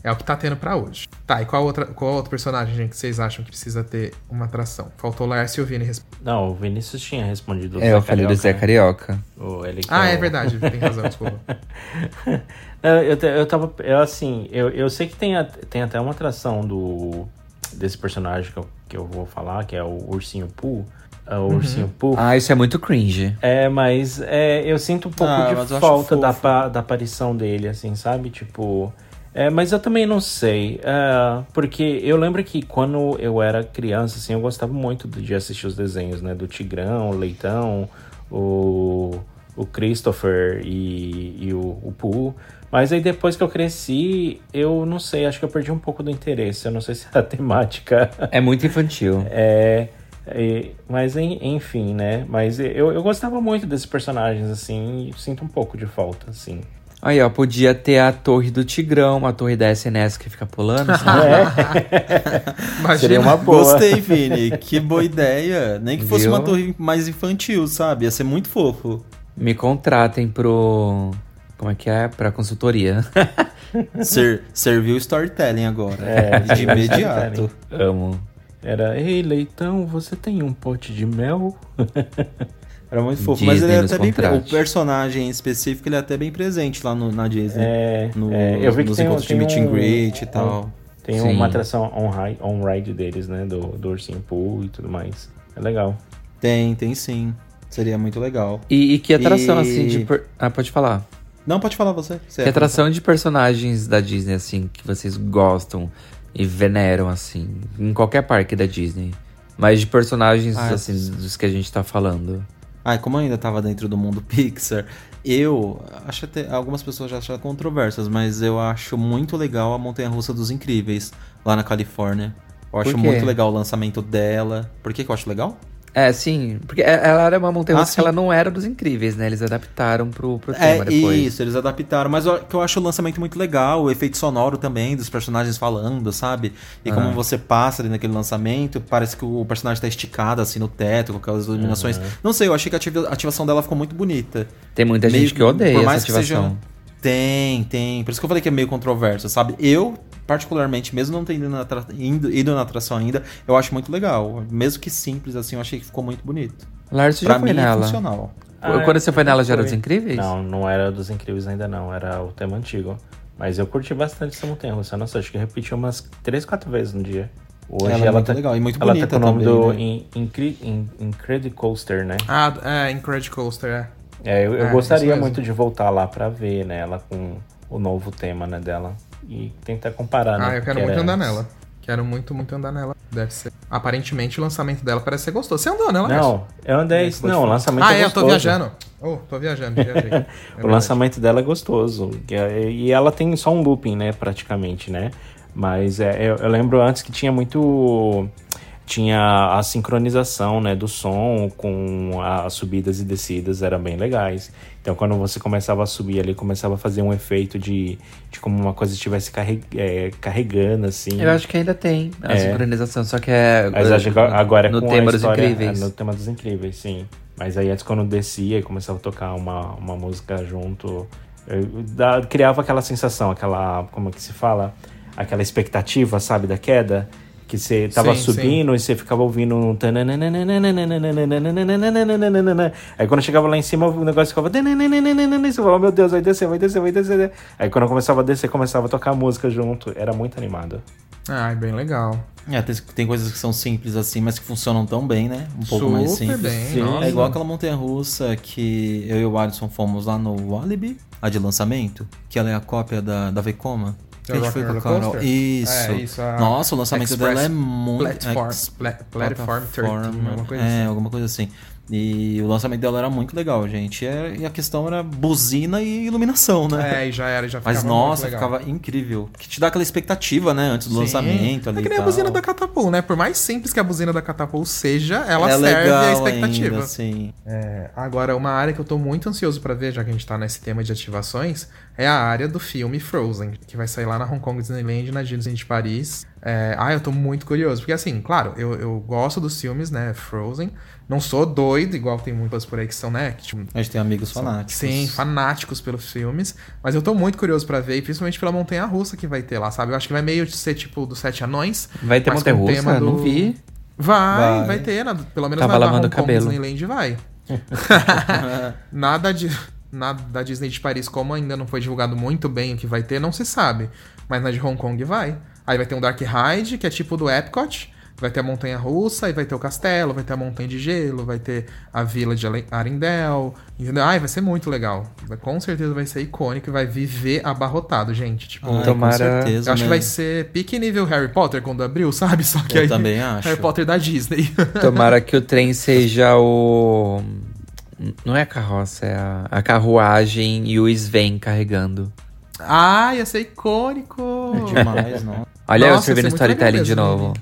é o que tá tendo pra hoje. Tá, e qual, outra, qual outro personagem, gente, que vocês acham que precisa ter uma atração? Faltou o Laércio e o Vini responder. Não, o Vinícius tinha respondido. É, eu falei do Zé Carioca. O, ele que Ah, é é o- verdade, tem razão, (laughs) desculpa. Eu, eu tava. Eu, assim, eu, eu sei que tem, a- tem até uma atração do. Desse personagem que eu, que eu vou falar, que é o Ursinho Pooh. É o Ursinho Pooh. Ah, isso é muito cringe. É, mas é, eu sinto um pouco Ah, de falta da, da aparição dele, assim, sabe? Tipo. É, mas eu também não sei. é, porque eu lembro que quando eu era criança, assim, eu gostava muito de assistir os desenhos, né? Do Tigrão, o Leitão, o, o Christopher e, e o, o Pooh. Mas aí depois que eu cresci, eu não sei, acho que eu perdi um pouco do interesse. Eu não sei (laughs) se a temática. É muito infantil. É. é, mas en- enfim, né? Mas eu, eu gostava muito desses personagens, assim, e sinto um pouco de falta, assim. Aí, ó, podia ter a torre do Tigrão, a torre da SNS que fica pulando, sabe? (laughs) Imagina, Seria uma boa. Gostei, Vini. Que boa ideia. Nem que fosse Viu? uma torre mais infantil, sabe? Ia ser muito fofo. Me contratem pro. Como é que é? Pra consultoria. (laughs) Ser, serviu storytelling agora. É, de imediato. Amo. Era, ei, leitão, você tem um pote de mel? (laughs) Era muito fofo. Mas ele Disney é até bem. pre- O personagem em específico, ele é até bem presente lá no- na Disney. É, No, é, eu vi que nos tem, encontros de tem meet and um- greet e tal. Tem Sim. uma atração on-ride on ride deles, né? Do, do Ursinho Pooh e tudo mais. É legal. Tem, tem sim. Seria muito legal. E, e que atração, E- assim, de. per- Ah, pode falar. Não, pode falar você. Você Que atração de personagens da Disney, assim, que vocês gostam e veneram, assim, em qualquer parque da Disney. Mas de personagens, Ah, assim, dos que a gente tá falando. Ai, como eu ainda tava dentro do mundo (laughs) Pixar, eu acho até. Algumas pessoas já acham controversas, mas eu acho muito legal a Montanha Russa dos Incríveis, lá na Califórnia. Eu acho muito legal o lançamento dela. Por que, que eu acho legal? É, sim, porque é- ela era uma montanha Ah, russa que sim. ela não era dos incríveis, né? Eles adaptaram pro, pro É tema depois. isso, eles adaptaram. Mas eu, que eu acho o lançamento muito legal, o efeito sonoro também, dos personagens falando, sabe? E como Ah. você passa ali naquele lançamento, parece que o personagem tá esticado assim no teto, com aquelas iluminações. Não sei, eu achei que a ativa- a ativação dela ficou muito bonita. Tem muita Meio- gente que odeia por essa mais que ativação. seja- Tem, tem. Por isso que eu falei que é meio controverso, sabe? Eu, particularmente, mesmo não tendo ido ido na atração ainda, eu acho muito legal. Mesmo que simples, assim, eu achei que ficou muito bonito. Pra já foi mim é nela. funcional. Quando você foi nela, já era dos incríveis? Não, não era dos Incríveis ainda não, era o tema antigo. Mas eu curti bastante essa montanha russa. Nossa, acho que eu repeti umas 3, 4 vezes no dia. Hoje Ela é muito tá, legal e muito ela bonita tá com o nome também, do né? In- Incre- In- Incredicoaster, né? Ah, é, Incredicoaster, é. É, eu, eu É, gostaria muito de voltar lá pra ver, né, ela com o novo tema, né, dela. E tentar comparar, né? Ah, eu quero que muito era andar antes. nela. Quero muito, muito andar nela. Deve ser. Aparentemente o lançamento dela parece ser gostoso. Você andou nela? Não, eu andei. pode Não, o lançamento Ah, é é, eu tô gostoso. viajando. Oh, tô viajando, viajei. (laughs) É O lançamento dela é gostoso. é- E ela tem só um looping, né, praticamente, né? Mas é, eu, eu lembro antes que tinha muito. Tinha a sincronização, né, do som com as subidas e descidas, eram bem legais. Então, quando você começava a subir ali, começava a fazer um efeito de, de como uma coisa estivesse é, carregando, assim. Eu acho que ainda tem a É. sincronização, só que é. Mas acho que agora é no com tema dos história, incríveis. É, no tema dos incríveis, sim. Mas aí antes quando descia e começava a tocar uma, uma música junto, dá- criava aquela sensação, aquela, como é que se fala? Aquela expectativa, sabe, da queda. Que você tava Sim, subindo e você ficava ouvindo um... Aí quando chegava lá em cima, o negócio ficava... Você falava, meu Deus, vai descer, vai descer, vai descer. Aí quando começava a descer, começava a tocar a música junto. Era muito animado. Ah, é bem legal. É, tem, tem coisas que são simples assim, mas que funcionam tão bem, né? Um pouco Super mais simples. bem, Sim. nossa. É igual aquela montanha russa que eu e o Alisson fomos lá no Walibi, a de lançamento, que ela é a cópia da, da Vekoma. Rock foi and Roller. Coaster? Isso. É, isso, Nossa, o lançamento Express dela é muito. Platform, ex- pla- Platform 13, alguma coisa é, assim. alguma coisa assim. E o lançamento dela era muito legal, gente. E, e a questão era buzina e iluminação, né? É, e já era, já ficava Mas muito nossa, legal. ficava incrível. Que te dá aquela expectativa, né? Antes do Sim. lançamento ali. É que e nem a buzina da Catapult, né? Por mais simples que a buzina da Catapult seja, ela é serve legal a expectativa. Ainda, sim. É, agora, uma área que eu tô muito ansioso pra ver, já que a gente tá nesse tema de ativações, é a área do filme Frozen, que vai sair lá na Hong Kong Disneyland e na Disney de Paris. É, ah, eu tô muito curioso, porque assim, claro, eu, eu gosto dos filmes, né, Frozen, não sou doido, igual tem muitas por aí que são, né, que, tipo, A gente tem amigos fanáticos. Sim, fanáticos pelos filmes. Mas eu tô muito curioso pra ver, e principalmente pela montanha russa que vai ter lá, sabe? Eu acho que vai meio ser tipo do Sete Anões. Vai ter montanha russa? tema Não vi. Vai, vai, Vai. ter, na- pelo menos Tava na da lavando Hong o Kong cabelo. Disneyland vai. (laughs) nada de nada da Disney de Paris, como ainda não foi divulgado muito bem o que vai ter, não se sabe. Mas na de Hong Kong vai. Aí vai ter um Dark Ride, que é tipo do Epcot. Vai ter a montanha russa, aí vai ter o castelo, vai ter a montanha de gelo, vai ter a vila de Arendelle, entendeu? Ai, vai ser muito legal. Vai- Com certeza vai ser icônico e vai viver abarrotado, gente. Tipo, Ai, Tomara- Com certeza, eu acho que né? vai ser pique nível Harry Potter quando abriu, (laughs) sabe? Só que Eu aí também acho. Harry Potter da Disney. (laughs) Tomara que o trem seja o. Não é a carroça, é a, a carruagem e o Sven carregando. ah, ia ser icônico! Demais, não. Olha eu Nossa, escrevendo ia ser muito legal storytelling de mesmo, novo.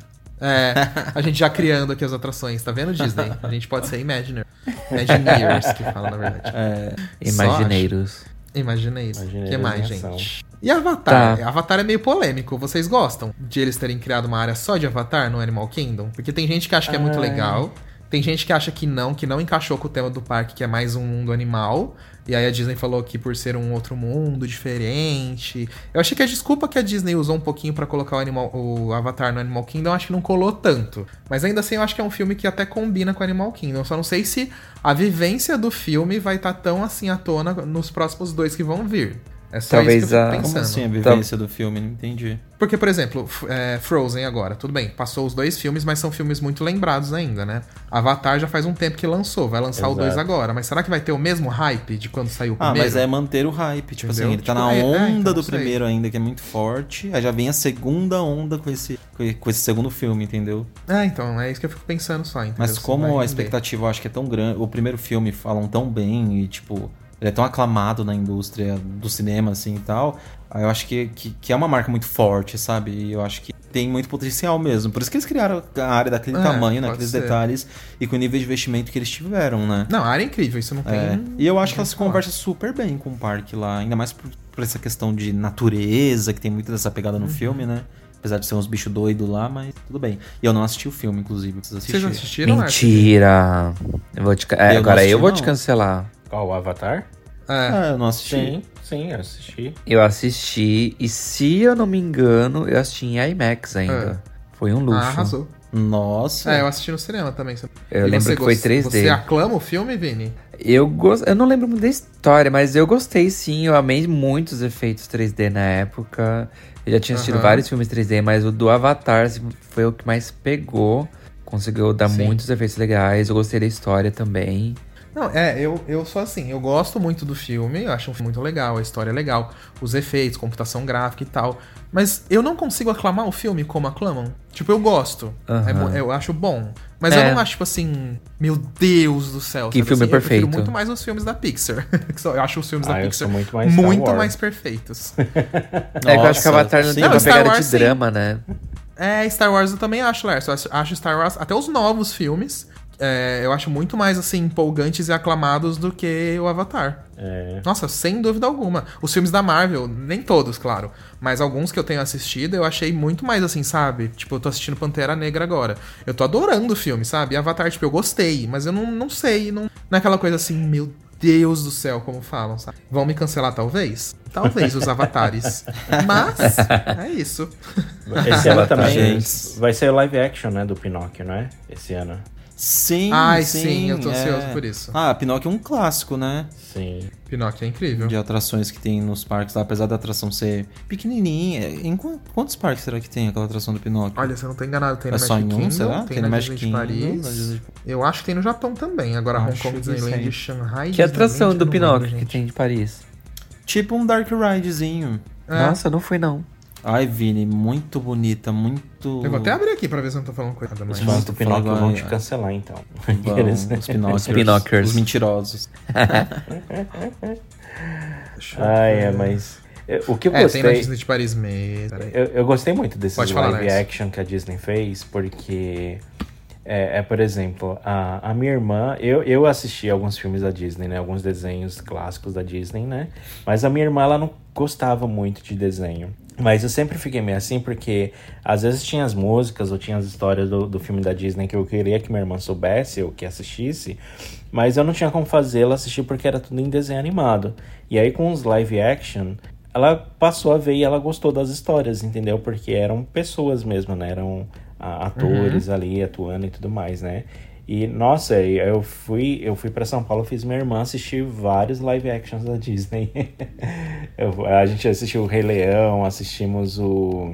É, (laughs) a gente já criando aqui as atrações, tá vendo, Disney? A gente pode ser Imaginer. Imagineers, que fala, na verdade. É, Imagineiros. Imagineiros. O que mais, gente? E Avatar? Tá. Avatar é meio polêmico. Vocês gostam de eles terem criado uma área só de Avatar no Animal Kingdom? Porque tem gente que acha que é muito Ai. legal. Tem gente que acha que não, que não encaixou com o tema do parque, que é mais um mundo animal. E aí a Disney falou que por ser um outro mundo diferente. Eu achei que a desculpa que a Disney usou um pouquinho pra colocar o, animal, o Avatar no Animal Kingdom, acho que não colou tanto. Mas ainda assim, eu acho que é um filme que até combina com o Animal Kingdom. Só não sei se a vivência do filme vai estar tão assim à tona nos próximos dois que vão vir. É só Talvez isso que eu fico a- pensando. Como assim a vivência do filme? Não entendi. Porque, por exemplo, é, Frozen agora, tudo bem, passou os dois filmes, mas são filmes muito lembrados ainda, né? Avatar já faz um tempo que lançou, vai lançar o Exato. 2 agora, mas será que vai ter o mesmo hype de quando saiu o Ah, primeiro? mas é manter o hype. Tipo Entendeu? assim, ele tá Tipo, na é, é, onda então, do primeiro ainda, que é muito forte. Aí já vem a segunda onda com esse, com esse segundo filme, entendeu? É, então, é isso que eu fico pensando só, entendeu? Mas como a expectativa eu acho que é tão grande, o primeiro filme falam tão bem e, tipo, ele é tão aclamado na indústria do cinema, assim e tal. Aí eu acho que, que, que é uma marca muito forte, sabe? E eu acho que tem muito potencial mesmo. Por isso que eles criaram a área daquele É, tamanho, naqueles ser. detalhes e com o nível de investimento que eles tiveram, né? Não, a área é incrível, isso não tem... É. E eu acho que ela se conversa super bem com o parque lá, ainda mais por, por essa questão de natureza, que tem muito dessa pegada Uhum. no filme, né? Apesar de ser uns bichos doidos lá, mas tudo bem. E eu não assisti o filme, inclusive. Vocês Vocês assistiram? assistiram? Mentira. Eu vou te... é, Eu agora assisti, eu vou não. te cancelar. Qual, o Avatar? É. Ah, eu não assisti. Sim, sim, eu assisti. Eu assisti, e se eu não me engano, eu assisti em IMAX ainda. Foi um luxo. Ah, arrasou. Nossa. É, eu assisti no cinema também. Eu E lembro que foi gost- 3D. Você aclama o filme, Vini? Eu, gost... eu não lembro muito da história, mas eu gostei sim. Eu amei muito os efeitos 3D na época. Eu já tinha assistido Aham. vários filmes 3D, mas o do Avatar assim, foi o que mais pegou. Conseguiu dar Sim. muitos efeitos legais. Eu gostei da história também. Não, é, eu, eu sou assim, eu gosto muito do filme, eu acho um filme muito legal, a história é legal, os efeitos, computação gráfica e tal. Mas eu não consigo aclamar o filme como aclamam. Tipo, eu gosto. Aham. É eu acho bom. Mas É. eu não acho, tipo assim, meu Deus do céu. Que sabe filme assim? Eu prefiro perfeito. muito mais os filmes da Pixar. (laughs) Eu acho os filmes Ah, da eu Pixar muito mais muito mais perfeitos. (laughs) é que eu acho que Nossa, Avatar não sim. tem Não, uma Star pegada Wars, de sim. drama, né? É, Star Wars eu também acho, Lércio. Eu acho Star Wars, até os novos filmes, é, eu acho muito mais, assim, empolgantes e aclamados do que o Avatar. É. Nossa, sem dúvida alguma. Os filmes da Marvel, nem todos, claro, mas alguns que eu tenho assistido, eu achei muito mais assim, sabe? Tipo, eu tô assistindo Pantera Negra agora. Eu tô adorando o filme, sabe? E Avatar, tipo, eu gostei, mas eu não, não sei, não, não é aquela coisa assim, meu Deus do céu, como falam, sabe? Vão me cancelar, talvez? Talvez, os avatares. (laughs) Mas, é isso. Esse ano também Gente. vai ser live action, né, do Pinóquio, não é? Esse ano. Sim, Ai, sim, sim, eu tô é. ansioso por isso. Ah, Pinóquio é um clássico, né? Sim. Pinóquio é incrível. De atrações que tem nos parques lá, apesar da atração ser pequenininha. Em qu- quantos parques será que tem aquela atração do Pinóquio? Olha, se eu não tô enganado, tem É no só Magic em um, Kingdom, será? tem, Tem na no Disney Magic de Kingdom, Paris. Disney Eu acho que tem no Japão também. Agora Hong Kong, Disneyland, sim. Shanghai. Que atração do Pinóquio lembro, que tem de Paris? Tipo um Dark Ridezinho. É. Nossa, não fui não. Ai, Vini, muito bonita, muito. Eu vou até abrir aqui pra ver se eu não tô falando coisa mais. Os fãs do Pinóquio vão te cancelar, então. (laughs) Eles- os (laughs) Pinóquios. Os Pinóquios. Os mentirosos. (laughs) Ai, é, mas... eu- O que eu É, gostei... tem na Disney de Paris mesmo. Eu, eu gostei muito desses Pode falar, live Lars. action que a Disney fez, porque é, é, por exemplo, a, a minha irmã, eu, eu assisti alguns filmes da Disney, né? Alguns desenhos clássicos da Disney, né? Mas a minha irmã, ela não gostava muito de desenho. Mas eu sempre fiquei meio assim, porque às vezes tinha as músicas ou tinha as histórias do, do filme da Disney que eu queria que minha irmã soubesse ou que assistisse, mas eu não tinha como fazê-la assistir porque era tudo em desenho animado. E aí com os live action, ela passou a ver e ela gostou das histórias, entendeu? Porque eram pessoas mesmo, né? Eram atores ali atuando e tudo mais, né? E nossa, eu fui, eu fui para São Paulo, fiz minha irmã assistir vários live actions da Disney. (laughs) Eu- a gente assistiu o Rei Leão, assistimos o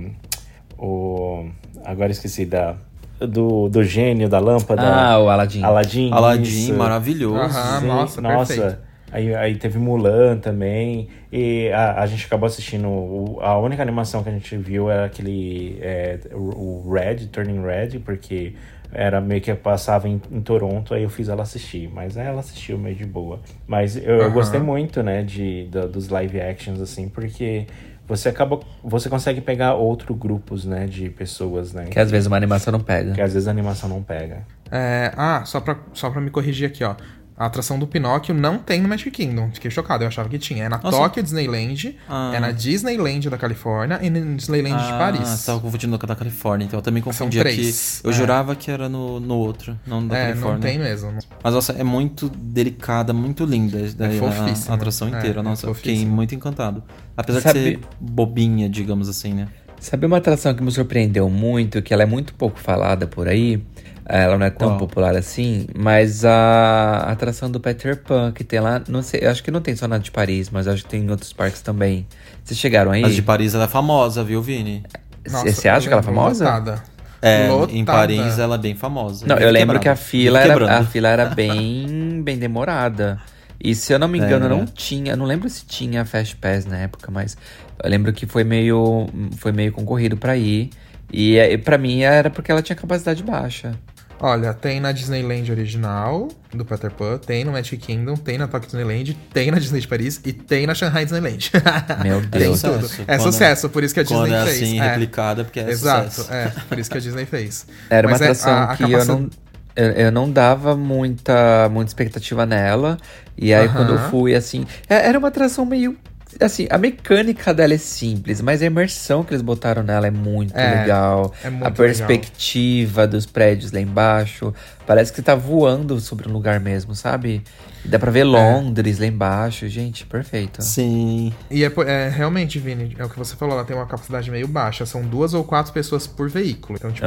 o agora esqueci da do, do gênio da lâmpada. Ah, o Aladdin. Aladdin. Aladdin, isso. maravilhoso. Aham, nossa, perfeito. Aí, aí teve Mulan também. E a, a gente acabou assistindo. o- a única animação que a gente viu era aquele. é, o Red, Turning Red, porque era meio que passava em, em Toronto, aí eu fiz ela assistir. Mas ela assistiu meio de boa. Mas eu, eu gostei muito, né, de, dos live actions, assim, porque. Você acaba. Você consegue pegar outros grupos, né? De pessoas, né? Que às vezes uma animação não pega. que às vezes a animação não pega. É, ah, só pra, só pra me corrigir aqui, ó. A atração do Pinóquio não tem no Magic Kingdom. Fiquei chocado, eu achava que tinha. É na Nossa. Tóquio Disneyland, Ah. é na Disneyland da Califórnia e na Disneyland de Ah, Paris. você tava confundindo com a da Califórnia, então eu também confundi três, aqui. Eu é. jurava que era no, no outro, não da é, Califórnia. não tem mesmo. Mas nossa, é muito delicada, muito linda daí, a- fofíssima. a, atração É, inteira. é nossa, eu fiquei muito encantado. Apesar Sabe- de ser bobinha, digamos assim, né? Sabe uma atração que me surpreendeu muito, que ela é muito pouco falada por aí? Ela não é tão Qual? popular assim, mas a atração do Peter Pan, que tem lá, não sei, eu acho que não tem só na de Paris, mas acho que tem em outros parques também. Vocês chegaram aí? Mas de Paris ela é famosa, viu, Vini? Nossa, Você acha que ela é famosa? lotada. É, em Lotada. Paris ela é bem famosa. Não, eu lembro que a fila era, quebrando. a fila era bem, (laughs) bem demorada. E se eu não me engano, É. não tinha, eu não lembro se tinha Fast Pass na época, mas eu lembro que foi meio, foi meio concorrido pra ir. E, eh, pra mim era porque ela tinha capacidade baixa. Olha, tem na Disneyland original do Peter Pan, tem no Magic Kingdom, tem na Tokyo Disneyland, tem na Disney de Paris e tem na Shanghai Disneyland. (laughs) Meu tem Deus. tudo. Sucesso. É Quando- sucesso, por isso que a Quando Disney é fez. assim, É. replicada, porque é Exato, sucesso. é, por isso que a Disney fez. Era uma Mas é, atração a- a que eu não, eu, eu não dava muita, muita expectativa nela. E aí, quando eu fui, assim. é- Era uma atração meio. Assim, a mecânica dela é simples, mas a imersão que eles botaram nela é muito É, legal. é muito a perspectiva dos prédios lá embaixo. Parece que você tá voando sobre um lugar mesmo, sabe? E dá pra É. ver Londres lá embaixo. Gente, perfeito. Sim. E é, é, realmente, Vini, é o que você falou, ela tem uma capacidade meio baixa. São duas ou quatro pessoas por veículo. Então, tipo,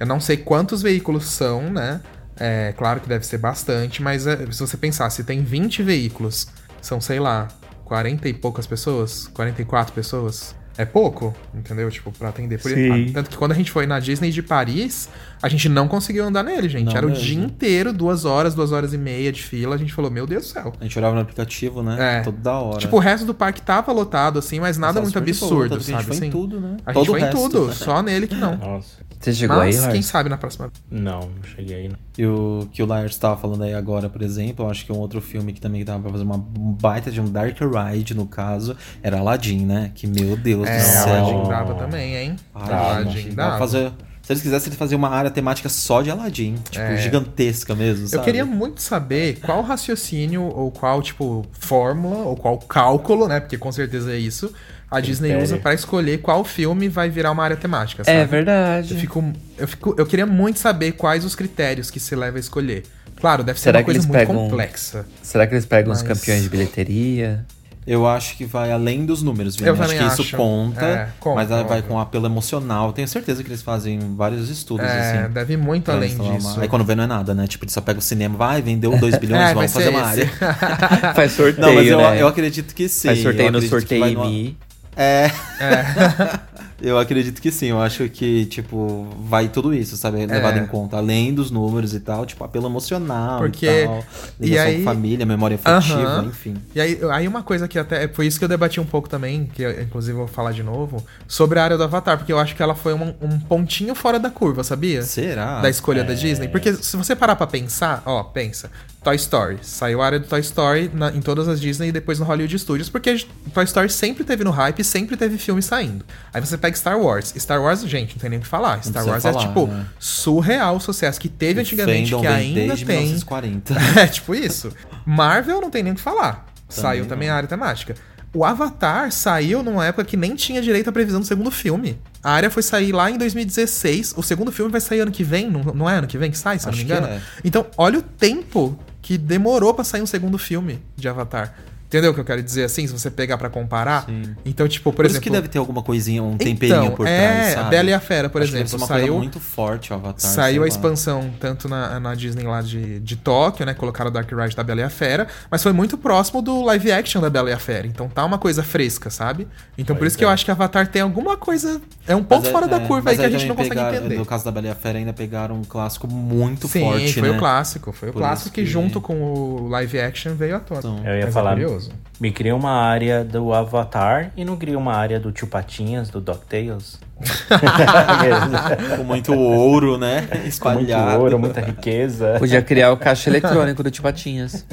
eu não sei quantos veículos são, né? É claro que deve ser bastante, mas é, se você pensar, se tem 20 veículos, são, sei lá, 40 e poucas pessoas, 44 pessoas. É pouco, entendeu? Tipo, pra atender. Por Sim. Tanto que quando a gente foi na Disney de Paris, a gente não conseguiu andar nele, gente. Não Era o mesmo. dia inteiro, duas horas, duas horas e meia de fila. A gente falou, meu Deus do céu. A gente olhava no aplicativo, né? É. Toda hora. Tipo, o resto do parque tava lotado, assim, mas nada Tava muito absurdo, que a gente sabe? foi em assim? tudo, né? A Todo gente foi o em tudo, só nele que não. Nossa. Você chegou Mas, aí, quem Lars? sabe na próxima. Não, não cheguei aí. Não. E o que o Lars tava falando aí agora, por exemplo, eu acho que um outro filme que também tava pra fazer uma baita de um Dark Ride, no caso, era Aladdin, né? Que, meu Deus É, do céu. Aladdin dava também, hein? Ai, Aladdin dava. fazer... Se eles quisessem fazer uma área temática só de Aladdin, tipo, É. gigantesca mesmo, Eu sabe? queria muito saber qual raciocínio, ou qual, tipo, fórmula, ou qual cálculo, né? Porque com certeza é isso. A Disney usa pra escolher qual filme vai virar uma área temática, sabe? É verdade. Eu fico, eu fico. Eu queria muito saber quais os critérios que se leva a escolher. Claro, deve ser Será uma coisa muito pegam- complexa. Será que eles pegam os Mas- campeões de bilheteria? Eu acho que vai além dos números, Vini. Eu acho que isso acho. conta, É, conta, mas vai óbvio. com apelo emocional. Tenho certeza que eles fazem vários estudos, É, assim. deve ir muito além disso. uma- Aí quando vê não é nada, né? Tipo, ele só pega o cinema, vai, vendeu 2 (laughs) bilhões, É, vamos fazer uma área. (laughs) Faz sorteio, Não, mas eu, né? eu acredito que sim. Faz sorteio no sorteio numa- Me. É. (laughs) Eu acredito que sim, eu acho que, tipo, vai tudo isso, sabe? Levado em conta. Além dos números e tal, tipo, apelo emocional Porque- e tal. e Ligação aí- com família, memória afetiva, Aham. enfim. E aí, aí uma coisa que até. Foi isso que eu debati um pouco também, que eu, inclusive vou falar de novo, sobre a área do Avatar, porque eu acho que ela foi um, um pontinho fora da curva, sabia? Será? Da escolha da Disney. Porque se você parar pra pensar, ó, pensa. Toy Story. Saiu a área do Toy Story na- em todas as Disney e depois no Hollywood Studios, porque Toy Story sempre teve no hype, sempre teve filme saindo. Aí você pega Star Wars. Star Wars, gente, não tem nem o que falar. Star precisa Wars falar, é tipo né? surreal o sucesso que teve antigamente, Fandom que ainda desde tem. 1940. (laughs) É, tipo isso. Marvel não tem nem o que falar. saiu não. também a área temática. O Avatar saiu numa época que nem tinha direito à previsão do segundo filme. A área foi sair lá em 2016. O segundo filme vai sair ano que vem, não, não é ano que vem que sai, se eu não Acho me engano? é. Então, olha o tempo que demorou pra sair um segundo filme de Avatar. Entendeu o que eu quero dizer assim? Se você pegar pra comparar. Então, tipo, por, Por, isso exemplo. que deve ter alguma coisinha, um temperinho Então, por é, trás, a sabe? Bela e a Fera, por Acho que exemplo, Deve ser uma saiu- coisa muito forte o Avatar. Saiu a lá. expansão tanto na, na Disney lá de, de Tóquio, né? Colocaram o Dark Ride da Bela e a Fera, mas foi muito próximo do live action da Bela e a Fera. Então tá uma coisa fresca, sabe? Então por Pois isso que eu é. acho que Avatar tem alguma coisa. É um ponto Mas é- fora da é, curva aí mas que a gente não consegue entender. No caso da Bela e a Fera, ainda pegaram um clássico muito Sim, forte, foi né? o clássico. Foi o Por clássico isso que, junto com o live action veio à tona. Eu ia Mas falar, É curioso. me cria uma área do Avatar e não cria uma área do Tio Patinhas, do DuckTales? (laughs) Com muito ouro, né? Com muito Espalhado. ouro, muita riqueza. Podia criar o caixa eletrônico do Tio Patinhas.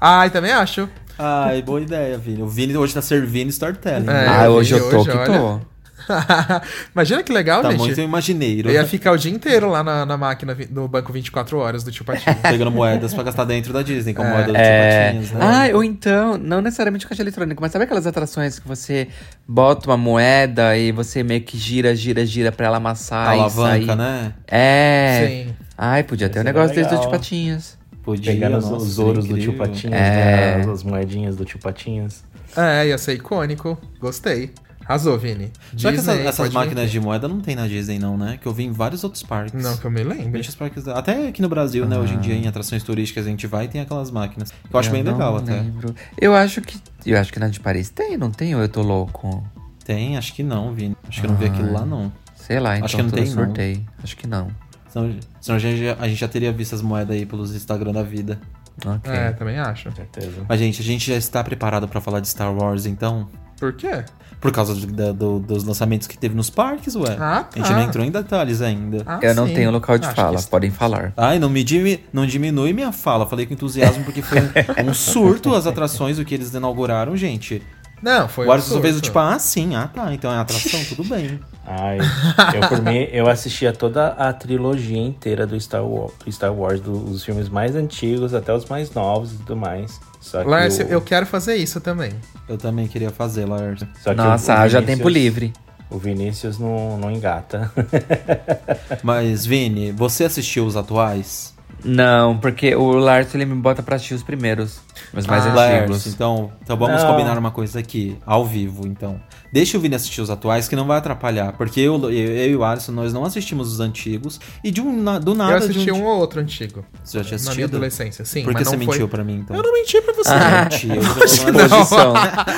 Ai, também acho. Ai, boa ideia, Vini. O Vini hoje tá servindo storytelling. É, né? ah, hoje eu tô hoje, que olha. (laughs) Imagina que legal, Tá gente. muito imagineiro. Eu ia ficar o dia inteiro lá na, na máquina do banco 24 horas do tio Patinho. Pegando moedas pra gastar dentro da Disney, com moeda do É. Tio Patinhas, né? Ah, ou então, não necessariamente o caixa eletrônico, mas sabe aquelas atrações que você bota uma moeda e você meio que gira, gira, gira pra ela amassar A e alavanca, sair? né? É. Sim. Ai, podia ter um Seria negócio desse do. Tio Patinhas. Podia, Pegando os, nossa, os seria ouros do Tio. Patinhas, É. né? As, as moedinhas do Tio Patinhas. É, ia ser icônico. Gostei. Arrasou, Vini. Só que essa- Disney, essas pode máquinas de moeda não tem na Disney, não, né? Que eu vi em vários outros parques. Não, que eu me lembre. Muitos parques. Até aqui no Brasil, né? Hoje em dia, em atrações turísticas, a gente vai e tem aquelas máquinas. Que eu acho bem não legal até. lembro. Eu acho que. Eu acho que na de Paris tem, não tem? Ou eu tô louco? Tem, acho que não, Vini. Acho que eu não vi aquilo lá, não. Sei lá, então Acho que não tem, não. Acho que não. Senão, senão a, gente já, a gente já teria visto as moedas aí pelos Instagram da vida. Ok. É, também acho. Certeza. Mas, gente, a gente já está preparado pra falar de Star Wars, então? Por quê? Por causa do- da- do- dos lançamentos que teve nos parques, ué. Ah, A gente tá. não entrou em detalhes ainda. Ah, eu não sim. tenho local de Acho fala, que- podem falar. Ai, não me dimi- não diminui minha fala. Falei com entusiasmo porque foi um, (laughs) um surto as atrações, o que eles inauguraram, gente. Não, foi o Arthur absurdo. fez o tipo, ah, sim, ah tá, então é atração, tudo bem. Ai, eu por mim, eu assistia toda a trilogia inteira do Star Wars, do Star Wars dos filmes mais antigos até os mais novos e tudo mais. Lárcio, o- eu quero fazer isso também. Eu também queria fazer, Lars. só que Nossa, o- o haja Vinícius- tempo livre. O Vinícius não, não engata. (laughs) Mas, Vini, você assistiu os atuais? Não, porque o Lars ele me bota pra assistir os primeiros. Os mais Ah, antigos. Lars, então, então vamos Não. combinar uma coisa aqui, ao vivo, então. Deixa o Vini assistir os atuais, que não vai atrapalhar. Porque eu, eu, eu e o Alisson, nós não assistimos os antigos. E de um, na- do nada... eu assisti de um ou outro antigo. Você já tinha Na minha assistido? adolescência, sim. Por que mas você não mentiu foi... pra mim, então? Eu não menti pra você. Mentiu.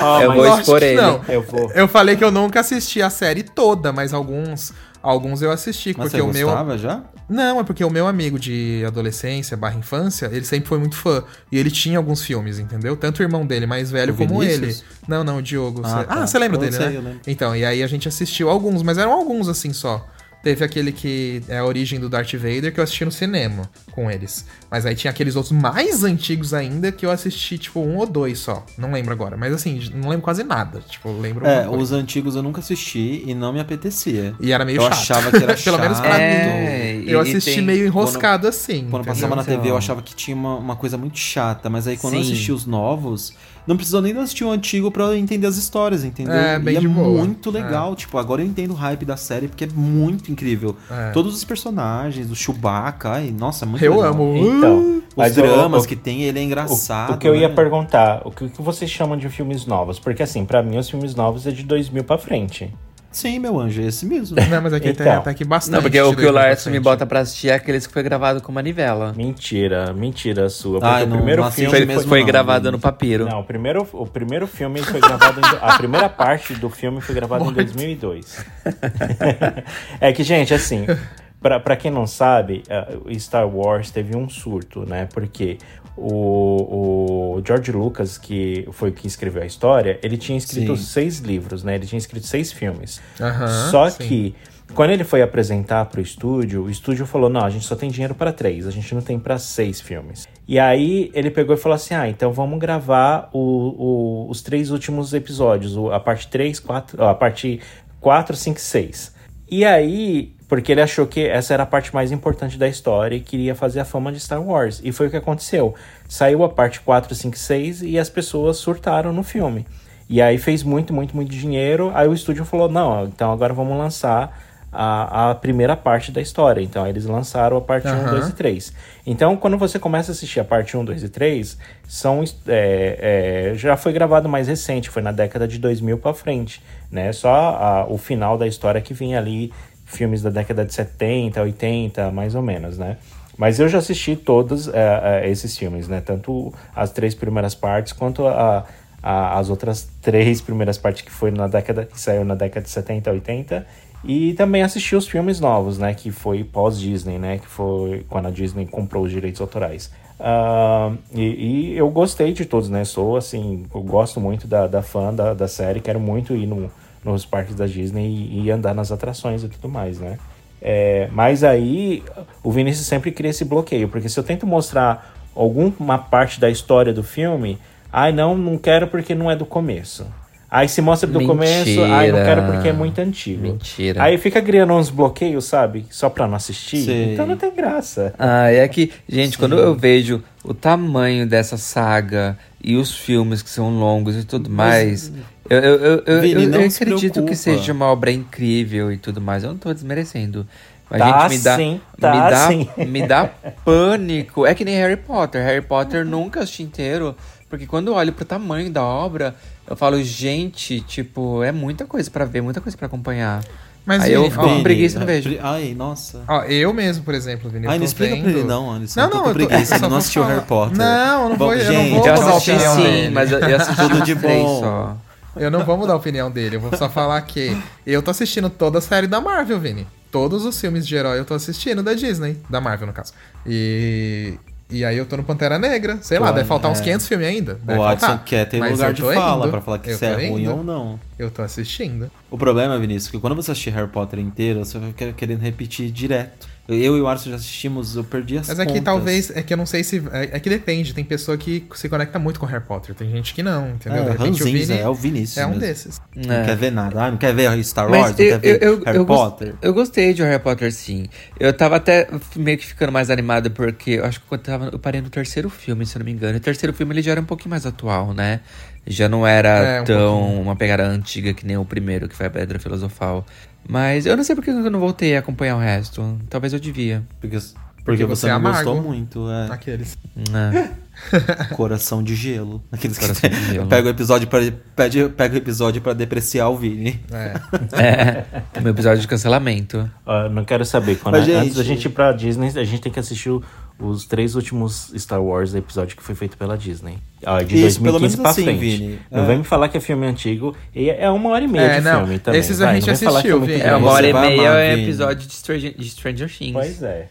Ah, (laughs) eu mas vou expor ele. não. Eu vou. Eu falei que eu nunca assisti a série toda, mas alguns, alguns eu assisti. Mas porque você o meu. já? Não, é porque o meu amigo de adolescência barra infância, ele sempre foi muito fã. E ele tinha alguns filmes, entendeu? Tanto o irmão dele mais velho O como Vinícius? ele. Não, não, o Diogo. Ah, Você- tá. Ah, lembra Eu dele, sei, né? Então, e aí a gente assistiu alguns, mas eram alguns assim só. Teve aquele que é a origem do Darth Vader que eu assisti no cinema com eles. Mas aí tinha aqueles outros mais antigos ainda que eu assisti, tipo, um ou dois só. Não lembro agora. Mas assim, não lembro quase nada. Tipo, lembro É, os antigos eu nunca assisti e não me apetecia. E era meio eu chato. achava que era (laughs) Pelo menos pra É, mim. Eu assisti tem- meio enroscado assim. Quando entendeu? passava na TV eu Então. achava que tinha uma, uma coisa muito chata, mas aí quando eu Sim. assisti os novos, não precisou nem assistir o antigo pra eu entender as histórias, entendeu? É, bem e é boa. muito legal, tipo, agora eu entendo o hype da série porque é muito incrível. É. Todos os personagens, o Chewbacca, ai, nossa, é muito Eu legal. amo. Então, Os mas o- dramas o- que tem, ele é O, engraçado. o que eu ia né? perguntar, o que, o que vocês chamam de filmes novos? Porque assim, pra mim os filmes novos é de 2000 pra frente. Sim, meu anjo, é esse mesmo. (laughs) Não, mas aqui tem Então. até que bastante. Não, porque o que o 2000 pra Larson me bota pra assistir é aqueles que foi gravado com manivela. Mentira, mentira sua. Porque Ai, o não- primeiro não filme Foi, mesmo foi não, gravado Vini. no papiro. Não, o primeiro, o primeiro filme foi gravado. em- a primeira parte do filme foi gravada em 2002. (laughs) é que, gente, assim, pra, pra quem não sabe, eh, o Star Wars teve um surto, né? Porque o, o George Lucas, que foi que escreveu a história, ele tinha escrito Sim. seis livros, né? Ele tinha escrito seis filmes. Aham, Só sim. que. Quando ele foi apresentar pro estúdio, o estúdio falou: não, a gente só tem dinheiro para três, a gente não tem para seis filmes. E aí ele pegou e falou assim: ah, então vamos gravar o- o- os três últimos episódios, o- a parte 3, 4, a parte 4, 5 e 6. E aí, porque ele achou que essa era a parte mais importante da história e queria fazer a fama de Star Wars. E foi o que aconteceu. Saiu a parte 4, 5 e 6 e as pessoas surtaram no filme. E aí fez muito, muito, muito dinheiro. Aí o estúdio falou: não, então agora vamos lançar a, a primeira parte da história. Então aí eles lançaram a parte 1, Aham. 2 e 3. Então quando você começa a assistir a parte 1, 2 e 3, são, é, é, já foi gravado mais recente, foi na década de 2000 pra frente. Né? Só a- o final da história que vinha ali, filmes da década de 70, 80, mais ou menos, né? Mas eu já assisti todos é, é, esses filmes, né? Tanto as três primeiras partes quanto a, a- as outras três primeiras partes que foi na década que saiu na década de 70, 80 e também assisti os filmes novos, né? Que foi pós-Disney, né? Que foi quando a Disney comprou os direitos autorais. Ah, e, e eu gostei de todos, né? Sou assim, eu gosto muito da, da fã da, da série, quero muito ir no, nos parques da Disney e, e andar nas atrações e tudo mais, né? É, mas aí o Vinícius sempre cria esse bloqueio, porque se eu tento mostrar alguma parte da história do filme, ai não, não quero porque não é do começo. Aí se mostra do começo, ai não quero porque é muito antigo. Mentira. Aí fica criando uns bloqueios, sabe? Só pra não assistir. Sei. Então não tem graça. Ah, é que, gente, quando eu vejo o tamanho dessa saga e os filmes que são longos e tudo mais, eu, eu, eu, eu, Vini, eu- não eu se acredito que seja uma obra incrível e tudo mais. Eu não tô desmerecendo. Mas, Tá gente, me dá, sim, tá me dá, sim. me dá (laughs) pânico. É que nem Harry Potter. Harry Potter nunca assisti inteiro, porque quando eu olho pro tamanho da obra, eu falo, gente, tipo, é muita coisa pra ver, muita coisa pra acompanhar. Mas, Aí eu Vini, fico ó, com preguiça e não Ai, vejo. Ai, nossa. Ó, eu mesmo, por exemplo, Vini, eu Ai, não explica vendo... pra ele não, Anderson. Não, Eu tô não, com eu tô- preguiça, eu não assistiu. Harry Potter. Não, eu não Bom, vou- eu não gente, vou Eu a assisti sim, mas eu eu assisti (laughs) Tudo de bom. só. Eu não vou mudar a opinião dele, eu vou só falar que eu tô assistindo toda a série da Marvel, Vini. Todos os filmes de herói eu tô assistindo da Disney, da Marvel no caso. E e aí eu tô no Pantera Negra, sei lá, Olha, deve faltar uns é. 500 filmes ainda. deve O Adson faltar. quer ter Mas lugar de fala indo, pra falar que se é ruim indo. ou não. Eu tô assistindo. O problema, Vinícius, é que quando você assistir Harry Potter inteiro, você vai quer- querendo repetir direto. Eu e o Arthur já assistimos, eu perdi as Mas é que contas. talvez, é que eu não sei se. É, é que depende, tem pessoa que se conecta muito com Harry Potter, tem gente que não, entendeu? É, De repente, o Vini é o Vinícius É um mesmo. desses. Não É. quer ver nada. Ah, não quer ver Star Wars, Mas não eu, quer ver eu, eu, Harry eu, Potter. eu gostei de Harry Potter, sim. Eu tava até meio que ficando mais animado, porque eu acho que quando eu, tava, eu parei no terceiro filme, se eu não me engano. E o terceiro filme ele já era um pouquinho mais atual, né? Já não era É, um tão pouquinho. uma pegada antiga que nem o primeiro, que foi a Pedra Filosofal. Mas eu não sei porque eu não voltei a acompanhar o resto. Talvez eu devia. Porque, porque, você, você é não amargo. gostou muito, é. Aqueles. É. (laughs) Coração de gelo. Aqueles que Coração de (laughs) gelo. pega o episódio para pede, pega o episódio para depreciar o Vini. É. (laughs) É, é meu episódio de cancelamento. Ó, não quero saber. Quando, Mas, gente- Antes da gente ir pra Disney, a gente tem que assistir o- os três últimos Star Wars episódio que foi feito pela Disney. Ó, de Isso, pelo 2015 menos pra assim, frente. Vini. Não É. vem me falar que é filme antigo. E é uma hora e meia É, de não, filme também. esses a vai, gente falar que é assistiu. É, grande. uma hora e meia amar, é episódio de Stranger, de Stranger Things. Pois é.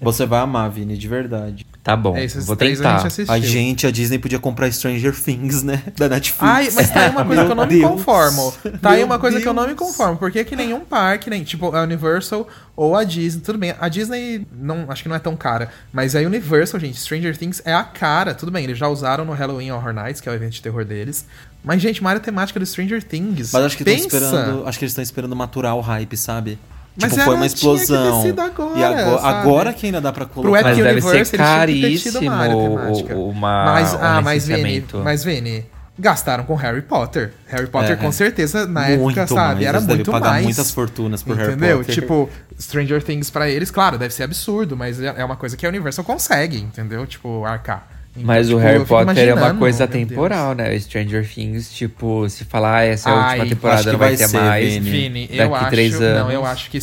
Você vai amar, Vini, de verdade. Tá bom, É, esses vou três a tentar. gente assistiu. A gente, a Disney podia comprar Stranger Things, né? Da Netflix. Ai, mas tá aí uma coisa (laughs) que eu não me conformo. Deus. Tá aí uma coisa que eu não me Deus. conformo. Porque que nenhum parque, nem tipo a Universal ou a Disney. Tudo bem, a Disney não, acho que não é tão cara. Mas a Universal, gente, Stranger Things é a cara. Tudo bem, eles já usaram no Halloween Horror Nights, que é o evento de terror deles. Mas, gente, uma área temática do Stranger Things. Mas acho que estão pensa. esperando. Acho que eles estão esperando maturar o hype, sabe? Mas tipo, foi uma explosão. agora, e agora, sabe? agora que ainda dá pra Pro colocar. Epic Mas deve ser Universe, caríssimo uma área o- temática. uma- mas, um ah, mas Vini, mas Vini, gastaram com Harry Potter. Harry Potter, É, com certeza, na Muito época, sabe, mais, era muito pagar mais. muitas fortunas por Harry entendeu? Potter. Tipo, Stranger Things pra eles, claro, deve ser absurdo, mas é é uma coisa que a Universal consegue, entendeu? Tipo, arcar. Então, Mas tipo, o Harry Potter é uma coisa temporal, né? O Stranger Things, tipo, se falar ah, essa é a Ai, última temporada, que não vai, vai ter ser, mais. Vini. Vini, Daqui eu acho, três anos. não, eu acho que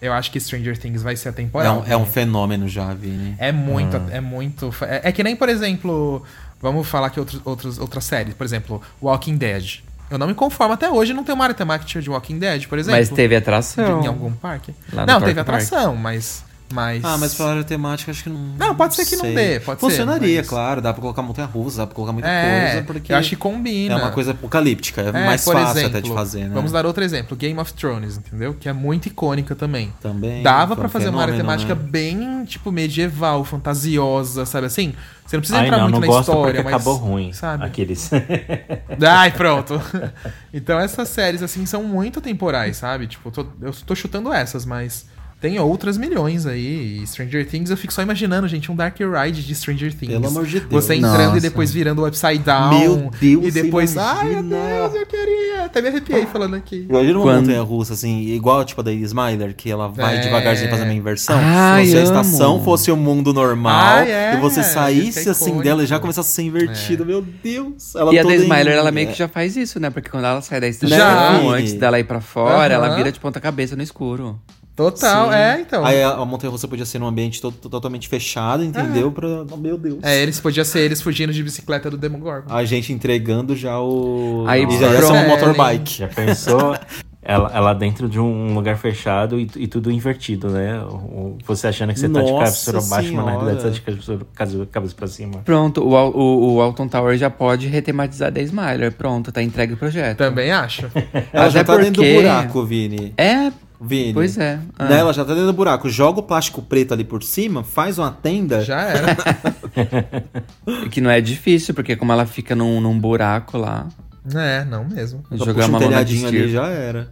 eu acho que Stranger Things vai ser É atemporal. um, é um fenômeno já, Vini. É muito, Ah. é muito. É, é que nem, por exemplo, vamos falar que outros, outros, outras séries, por exemplo, Walking Dead. Eu não me conformo até hoje não ter uma área temática de Walking Dead, por exemplo. Mas teve atração. Em algum parque? Lá no não, Parque teve Parque. atração, mas. Mas... Ah, mas pra área temática acho que não. Não, pode ser que não sei. dê, pode ser, Funcionaria, mas- claro. Dá pra colocar montanha russa, dá pra colocar muita É, coisa. Porque eu acho que combina. É uma coisa apocalíptica. É, É, mais fácil exemplo, até de fazer, né? Vamos dar outro exemplo, Game of Thrones, entendeu? Que é muito icônica também. Também. Dava pra um fazer uma área temática né? bem, tipo, medieval, fantasiosa, sabe assim? Você não precisa Ai, entrar não, muito não na história, mas. acabou ruim. Sabe? Aqueles. (laughs) Ai, pronto. (laughs) então essas séries, assim, são muito temporais, sabe? Tipo, tô- eu tô chutando essas, mas tem outras milhões aí. E Stranger Things, eu fico só imaginando, gente, um Dark Ride de Stranger Things. Pelo amor de Deus. Você entrando Nossa. e depois virando o Upside Down. Meu Deus, E depois, ai meu. Deus, eu queria. Até me arrepiei falando aqui. Imagina uma Quando- montanha russa, assim, igual tipo a da Smiler, que ela vai É. devagarzinho fazendo uma inversão. Ai, Se a amo. estação fosse o mundo normal Ai, é, e você saísse é assim icônico. dela e já começasse a ser invertido, meu Deus. Ela E a em- Smiler, ela meio é. que já faz isso, né? Porque quando ela sai da Já. estação, antes dela ir pra fora, Aham. ela vira de ponta cabeça no escuro. Total, Sim. é, então. Aí a, a montanha russa podia ser num ambiente to- to- totalmente fechado, entendeu? Pra... oh, meu Deus. É, eles podia ser eles fugindo de bicicleta do Demogorgon. A gente entregando já o. Aí, e já ia ser um motorbike. Já pensou? Ela, ela dentro de um lugar fechado e, e tudo invertido, né? Você achando que você tá de Nossa cabeça pra baixo, mas na realidade você tá de cabeça, cabeça pra cima. Pronto, o, o, o Alton Tower já pode retematizar The Smiler. Pronto, tá entregue o projeto. Também acho. Ela já Até tá dentro do porque- buraco, Vini. É, Vini. pois é. Ah. Né, Ela já tá dentro do buraco. Joga o plástico preto ali por cima, faz uma tenda. Já era. (laughs) Que não é difícil, porque como ela fica num, num buraco lá, é, não mesmo. Jogar um uma de telhadinho ali já era.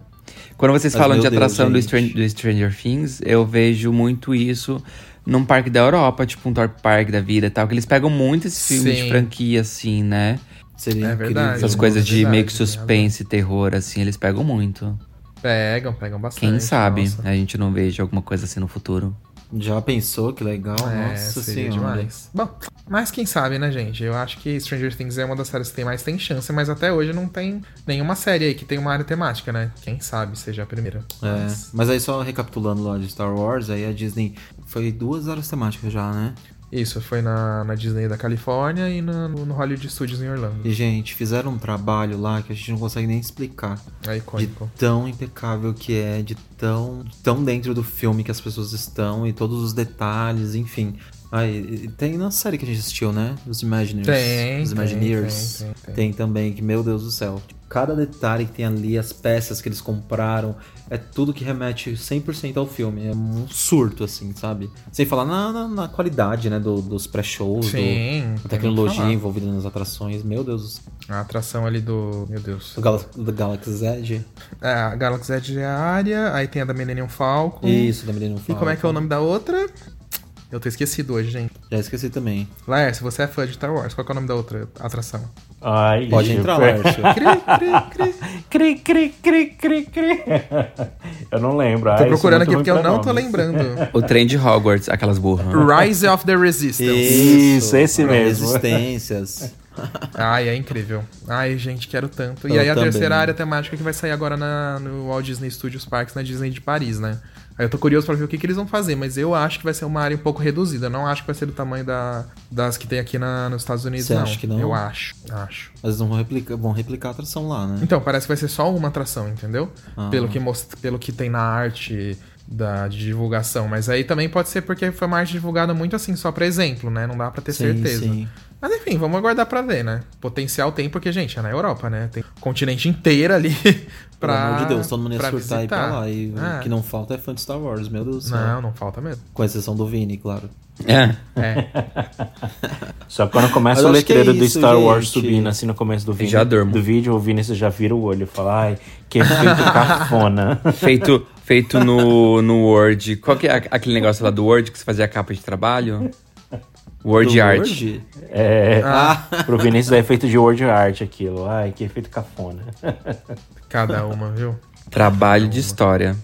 Quando vocês Mas, falam de Deus, atração do, gente. Stran- do Stranger Things, eu vejo muito isso num parque da Europa, tipo um Thorpe Park da vida e tal, que eles pegam muito esse filme de Sim. franquia, assim, né? Seria É verdade. Essas coisas de verdade, meio que suspense, terror, assim, eles pegam muito. Pegam, pegam bastante. Quem sabe nossa. a gente não veja alguma coisa assim no futuro. Já pensou? Que legal. É, Nossa seria senhora. demais. Bom, mas quem sabe, né, gente? Eu acho que Stranger Things é uma das séries que tem mais tem chance, mas até hoje não tem nenhuma série aí que tem uma área temática, né? Quem sabe seja a primeira. É, mas aí só recapitulando lá de Star Wars, aí a Disney foi duas áreas temáticas já, né? Isso, foi na, na Disney da Califórnia e no, no Hollywood Studios em Orlando. E, gente, fizeram um trabalho lá que a gente não consegue nem explicar. É De icônico. tão impecável que é, de tão, tão dentro do filme que as pessoas estão e todos os detalhes, enfim. Aí, tem na série que a gente assistiu, né? Os Imagineers. Tem, Os Imagineers. tem, tem, tem. Tem também, que, meu Deus do céu. Cada detalhe que tem ali, as peças que eles compraram, é tudo que remete 100% ao filme. É um surto, assim, sabe? Sem falar na, na, na qualidade, né? do- dos pré-shows, do- da tecnologia envolvida nas atrações. Meu Deus. A atração ali do. Meu Deus. Do, Gal do Galaxy Edge. É, a Galaxy Edge é a área, aí tem a da Millennium Falcon. Isso, da Millennium E como é que é o nome da outra? Eu tô esquecido hoje, gente. Já esqueci também. Laércio, você é fã de Star Wars. Qual que é o nome da outra atração? Ai, Pode entrar, eu- Lárcio. (laughs) Cri, cri, cri. Cri, cri, cri, cri, cri. Eu não lembro. Tô Ai, sou procurando aqui porque eu não tô lembrando. (laughs) O trem de Hogwarts, aquelas burras. Rise of the Resistance. Isso, esse mesmo. Resistências. (laughs) Ai, é incrível. Ai, gente, quero tanto. E Eu aí a também. terceira área temática que vai sair agora na, no Walt Disney Studios Parks, na Disney de Paris, né? Aí eu tô curioso pra ver o que, que eles vão fazer, mas eu acho que vai ser uma área um pouco reduzida. Eu não acho que vai ser do tamanho da, das que tem aqui na, nos Estados Unidos, Você não. acha que não? Eu acho, acho. Mas não vão replicar, vão replicar a atração lá, né? Então, parece que vai ser só uma atração, entendeu? Ah. Pelo, que most... Pelo que tem na arte da, de divulgação. Mas aí também pode ser porque foi uma arte divulgada muito assim, só pra exemplo, né? Não dá pra ter Sim, certeza. sim. Mas enfim, vamos aguardar pra ver, né? Potencial tem, porque, gente, é na Europa, né? Tem o continente inteiro ali (laughs) Pelo pra. amor de Deus, todo mundo ia surtar e ir pra visitar. lá. E É. o que não falta é fã de Star Wars, meu Deus do céu. Não, não falta mesmo. Com exceção do Vini, claro. É. É. (laughs) Só quando começa Mas o é letreiro do isso, Star Wars gente. subindo assim no começo do vídeo, Já durmo. do vídeo, o Vinícius já vira o olho e fala, ai, que efeito (laughs) cafona. Feito, feito no, no Word. Qual que é aquele negócio lá do Word que você fazia a capa de trabalho? Word Do Art. Word? É, Ah. pro Vinícius é efeito de word art aquilo. Ai, que efeito cafona. Cada uma, viu? Trabalho de história.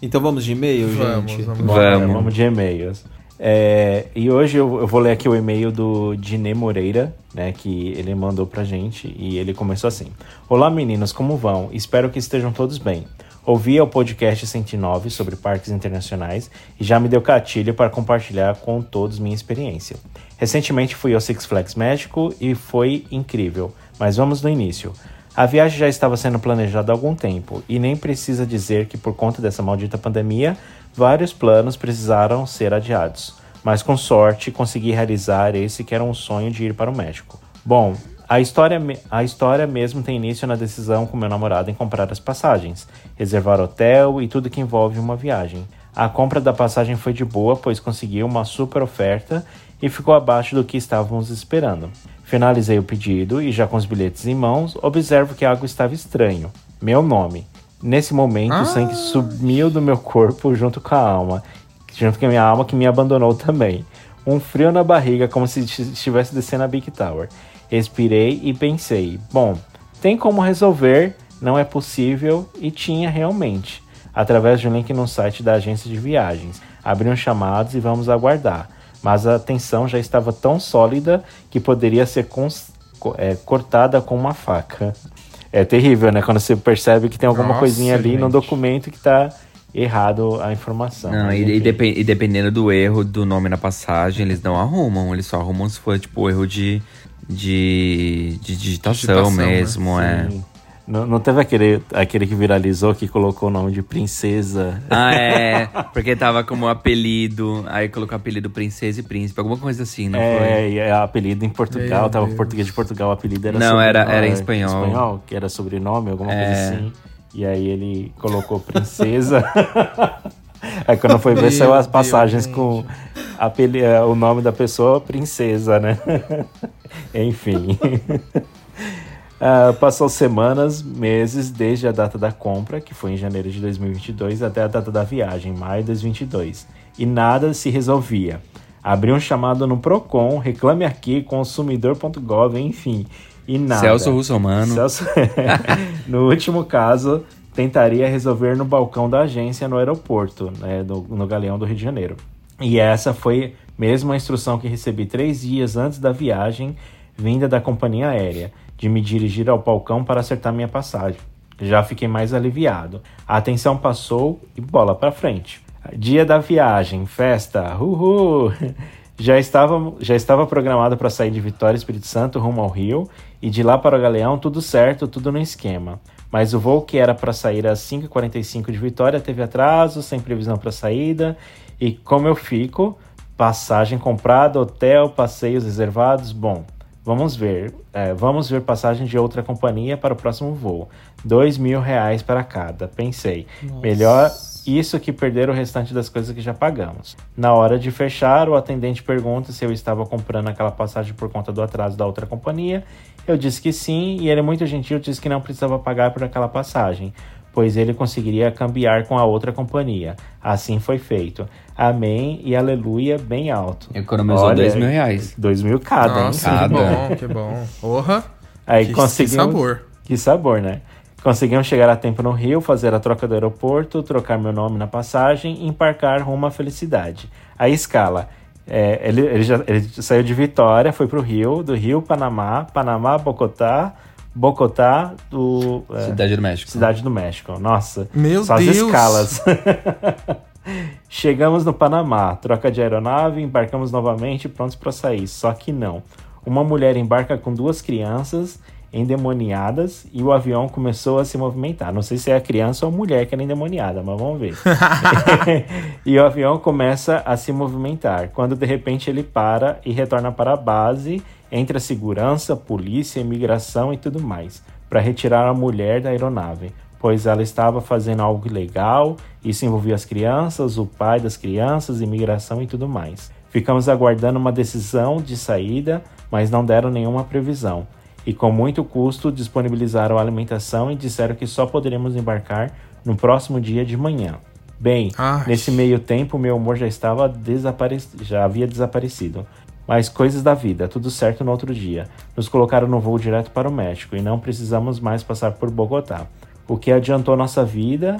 Então vamos de e-mail, Vamos, gente? vamos. Vamos. vamos de e-mails. É, e hoje eu, eu vou ler aqui o e-mail do Diné Moreira, né, que ele mandou pra gente, e ele começou assim: Olá meninos, como vão? Espero que estejam todos bem. Ouvi o podcast 109 sobre parques internacionais e já me deu gatilho para compartilhar com todos minha experiência. Recentemente fui ao Six Flags México e foi incrível, mas vamos do início. A viagem já estava sendo planejada há algum tempo e nem precisa dizer que por conta dessa maldita pandemia, vários planos precisaram ser adiados. Mas com sorte consegui realizar esse que era um sonho de ir para o México. Bom, a história, a história mesmo tem início na decisão com meu namorado em comprar as passagens, reservar hotel e tudo que envolve uma viagem. A compra da passagem foi de boa, pois consegui uma super oferta e ficou abaixo do que estávamos esperando. Finalizei o pedido e, já com os bilhetes em mãos, observo que algo estava estranho. Meu nome. Nesse momento, ah. o sangue sumiu do meu corpo junto com a alma, junto com a minha alma que me abandonou também. Um frio na barriga, como se estivesse descendo a Big Tower. Respirei e pensei: bom, tem como resolver, não é possível, e tinha realmente. Através de um link no site da agência de viagens. Abri um chamados e vamos aguardar mas a tensão já estava tão sólida que poderia ser é, cortada com uma faca. É terrível, né? Quando você percebe que tem alguma Nossa, coisinha ali gente. no documento que está errado a informação. Não, e, e, dep e, dependendo do erro do nome na passagem, eles não arrumam. Eles só arrumam se for, tipo, erro de, de, de digitação, digitação né? mesmo, né? é. Não, não teve aquele, aquele que viralizou que colocou o nome de princesa? Ah, é. (laughs) Porque tava como apelido. Aí colocou apelido princesa e príncipe, alguma coisa assim, não é, foi? É, e apelido em Portugal, Meu tava Deus. português de Portugal, o apelido era Não, era, era em espanhol. espanhol, que era sobrenome, alguma é. coisa assim. E aí ele colocou princesa. (laughs) aí quando foi ver, saiu as passagens Deus, com apeli o nome da pessoa, princesa, né? (laughs) Enfim. Uh, (laughs) passou semanas, meses desde a data da compra, que foi em janeiro de 2022, até a data da viagem, maio de 2022, e nada se resolvia. Abri um chamado no Procon, reclame aqui, consumidor.gov, enfim, e nada. Celso Russomano. Celso... (laughs) no último caso, tentaria resolver no balcão da agência no aeroporto, né, no, no Galeão do Rio de Janeiro. E essa foi mesmo a instrução que recebi três dias antes da viagem, vinda da companhia aérea de me dirigir ao balcão para acertar minha passagem. Já fiquei mais aliviado. A atenção passou e bola para frente. Dia da viagem, festa, uhul! (laughs) Já estava, já estava programado para sair de Vitória, Espírito Santo, rumo ao Rio, e de lá para o Galeão, tudo certo, tudo no esquema. Mas o voo que era para sair às 5h45 de Vitória teve atraso, sem previsão para saída, e como eu fico, passagem comprada, hotel, passeios reservados, bom, Vamos ver, é, vamos ver passagem de outra companhia para o próximo voo. Dois mil reais para cada. Pensei, Nossa. melhor isso que perder o restante das coisas que já pagamos. Na hora de fechar, o atendente pergunta se eu estava comprando aquela passagem por conta do atraso da outra companhia. Eu disse que sim, e ele muito gentil disse que não precisava pagar por aquela passagem pois ele conseguiria cambiar com a outra companhia. Assim foi feito. Amém e aleluia bem alto. Economizou Olha, dois mil reais. Dois mil cada, Nossa, hein? Cada. Que bom, que bom. Porra. Aí que, conseguimos... que sabor. Que sabor, né? Conseguimos chegar a tempo no Rio, fazer a troca do aeroporto, trocar meu nome na passagem e embarcar rumo à felicidade. A escala. É, ele, ele, já, ele saiu de Vitória, foi para o Rio, do Rio, Panamá, Panamá, Bogotá, Bogotá do. É, Cidade do México. Cidade do México. Nossa. Meu só Deus. as escalas. (laughs) Chegamos no Panamá, troca de aeronave, embarcamos novamente prontos para sair. Só que não. Uma mulher embarca com duas crianças endemoniadas e o avião começou a se movimentar. Não sei se é a criança ou a mulher que era endemoniada, mas vamos ver. (laughs) (laughs) e o avião começa a se movimentar, quando de repente ele para e retorna para a base entre a segurança, polícia, imigração e tudo mais, para retirar a mulher da aeronave, pois ela estava fazendo algo ilegal, isso envolvia as crianças, o pai das crianças, imigração e tudo mais. Ficamos aguardando uma decisão de saída, mas não deram nenhuma previsão. E com muito custo disponibilizaram a alimentação e disseram que só poderíamos embarcar no próximo dia de manhã. Bem, Ai. nesse meio tempo meu humor já estava desaparecido, já havia desaparecido. Mas coisas da vida, tudo certo no outro dia. Nos colocaram no voo direto para o México e não precisamos mais passar por Bogotá. O que adiantou nossa vida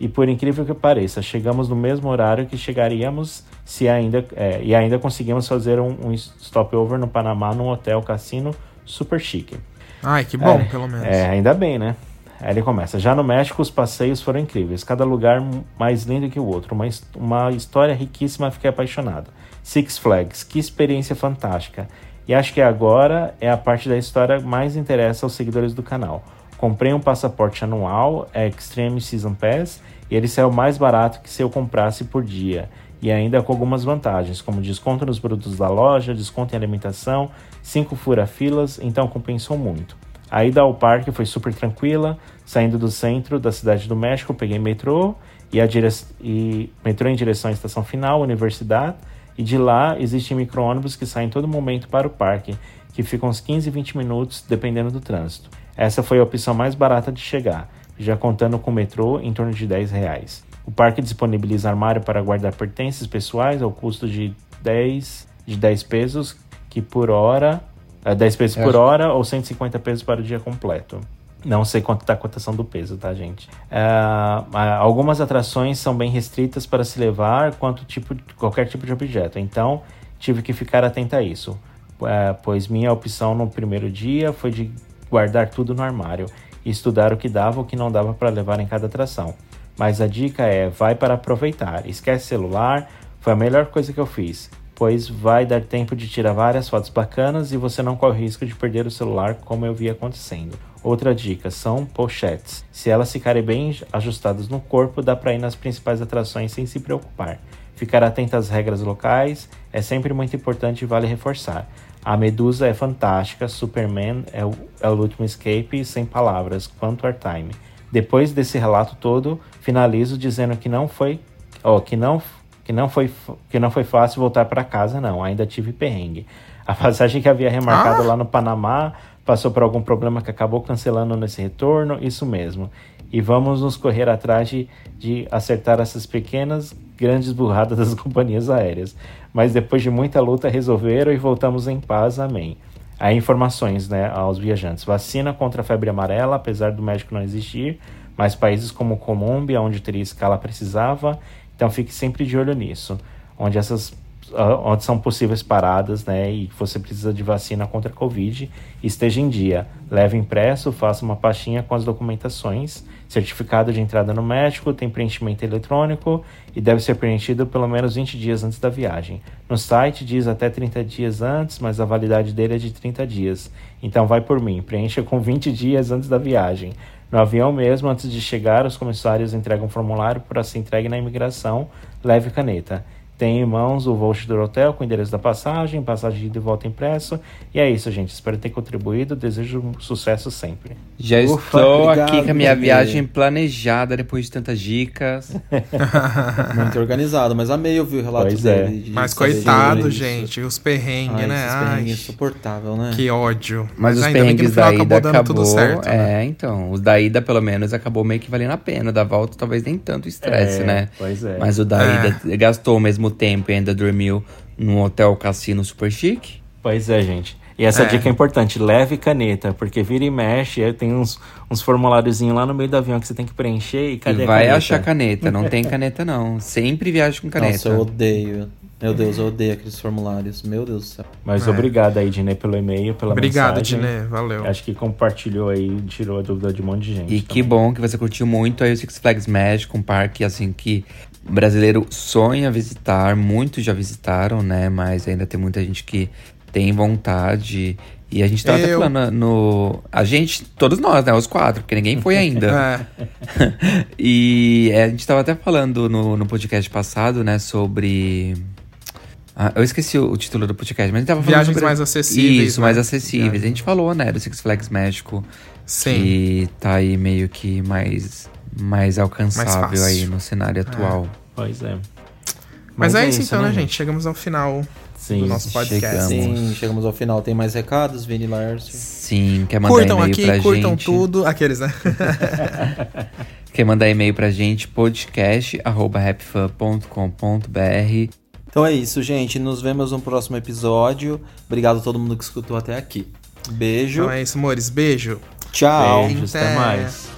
E por incrível que pareça, chegamos no mesmo horário que chegaríamos se ainda é, e ainda conseguimos fazer um, um stopover no Panamá num hotel cassino super chique. Ai, que bom, É, pelo menos. É, ainda bem, né? Aí ele começa. Já no México, os passeios foram incríveis. Cada lugar mais lindo que o outro. Uma, uma história riquíssima, fiquei apaixonado. Six Flags, que experiência fantástica. E acho que agora é a parte da história mais interessa aos seguidores do canal. Comprei um passaporte anual, é Extreme Season Pass, e ele saiu mais barato que se eu comprasse por dia. E ainda com algumas vantagens, como desconto nos produtos da loja, desconto em alimentação, 5 fura-filas, então compensou muito. A ida ao parque foi super tranquila, saindo do centro da cidade do México, peguei metrô e, a dire... e metrô em direção à estação final, universidade, e de lá existem micro-ônibus que saem todo momento para o parque, que ficam uns 15, 20 minutos, dependendo do trânsito. Essa foi a opção mais barata de chegar, já contando com o metrô em torno de 10 reais. O parque disponibiliza armário para guardar pertences pessoais ao custo de 10, de 10 pesos, que por hora. É 10 pesos Eu por acho- hora ou 150 pesos para o dia completo. Não sei quanto está a cotação do peso, tá, gente? Ah, algumas atrações são bem restritas para se levar quanto tipo, qualquer tipo de objeto, então tive que ficar atento a isso, Ah, pois minha opção no primeiro dia foi de guardar tudo no armário e estudar o que dava ou o que não dava para levar em cada atração. Mas a dica é: vai para aproveitar, esquece celular, foi a melhor coisa que eu fiz, pois vai dar tempo de tirar várias fotos bacanas e você não corre o risco de perder o celular como eu vi acontecendo. Outra dica são pochetes. Se elas ficarem bem ajustadas no corpo, dá para ir nas principais atrações sem se preocupar. Ficar atento às regras locais é sempre muito importante e vale reforçar. A Medusa é fantástica, Superman é o, é o último escape sem palavras, quanto ao time. Depois desse relato todo, finalizo dizendo que não foi, ó, que não, que não foi, que não foi fácil voltar para casa, não. Ainda tive perrengue. A passagem que havia remarcado Ah! lá no Panamá passou por algum problema que acabou cancelando nesse retorno, isso mesmo. E vamos nos correr atrás de, de acertar essas pequenas, grandes burradas das (laughs) companhias aéreas. Mas depois de muita luta resolveram e voltamos em paz, amém. Aí informações né, aos viajantes. Vacina contra a febre amarela, apesar do médico não existir, mas países como Colômbia, onde teria escala, precisava. Então fique sempre de olho nisso. Onde essas ah, onde são possíveis paradas, né, e você precisa de vacina contra a Covid, esteja em dia. Leve impresso, faça uma pastinha com as documentações, certificado de entrada no médico, tem preenchimento eletrônico e deve ser preenchido pelo menos 20 dias antes da viagem. No site diz até 30 dias antes, mas a validade dele é de 30 dias. Então vai por mim, preencha com 20 dias antes da viagem. No avião mesmo, antes de chegar, os comissários entregam um formulário para ser entregue na imigração. Leve caneta. Tem em mãos o voucher do hotel com o endereço da passagem, passagem de ida e volta impresso. E é isso, gente. Espero ter contribuído. Desejo um sucesso sempre. Já Ufa, estou obrigado, aqui com a minha bebê. viagem planejada depois de tantas dicas. (laughs) Muito organizado, mas amei ouvir o relato Pois é. dele. de Mas coitado, gente, os perrengues, Ai, né? esses Ai, perrengues insuportável, né? que ódio. Mas, os ainda que no perrengues da ida acabou dando acabou. tudo certo. né? É, então. Os da ida, pelo menos, acabou meio que valendo a pena. Da volta, talvez nem tanto estresse, É, né? pois é. Mas o da É. ida gastou ao mesmo tempo e ainda dormiu num hotel cassino super chique. Pois é, gente. E essa É. dica é importante, leve caneta, porque vira e mexe, aí tem uns, uns formuláriozinhos lá no meio do avião que você tem que preencher e cadê e a vai caneta? achar caneta. Não tem caneta, não. Sempre viaja com caneta. Nossa, eu odeio. Meu Deus, eu odeio aqueles formulários. Meu Deus do céu. Mas É. obrigado aí, Dinê, pelo e-mail, pela Obrigado, mensagem. Diné. Valeu. Acho que compartilhou aí, tirou a dúvida de um monte de gente. E que bom que você curtiu muito aí o Six Flags Magic, um parque assim que o brasileiro sonha visitar, muitos já visitaram, né? Mas ainda tem muita gente que tem vontade. E a gente tava até Eu. falando no. A gente, todos nós, né? Os quatro, porque ninguém foi ainda. (laughs) É, (laughs) e é, a gente tava até falando no, no podcast passado, né, sobre. Ah, eu esqueci o, o título do podcast, mas a gente tava falando Viagens sobre... mais acessíveis, Isso, né? mais acessíveis. A gente falou, né, do Six Flags México. sim. Que tá aí meio que mais, mais alcançável fácil. aí no cenário atual. Pois é. Mas, é isso então, né, gente? Chegamos ao final Sim, do nosso podcast. chegamos. Sim, chegamos ao final. Tem mais recados, Vini Lárcio? Sim, quer mandar Curtam e-mail aqui, pra curtam gente. tudo. Aqueles, né? (laughs) Quer mandar e-mail pra gente, podcast.rapfan.com.br. Então é isso, gente. Nos vemos no próximo episódio. Obrigado a todo mundo que escutou até aqui. Beijo. então é isso, amores. Beijo. Tchau. Beijos, até Até. mais.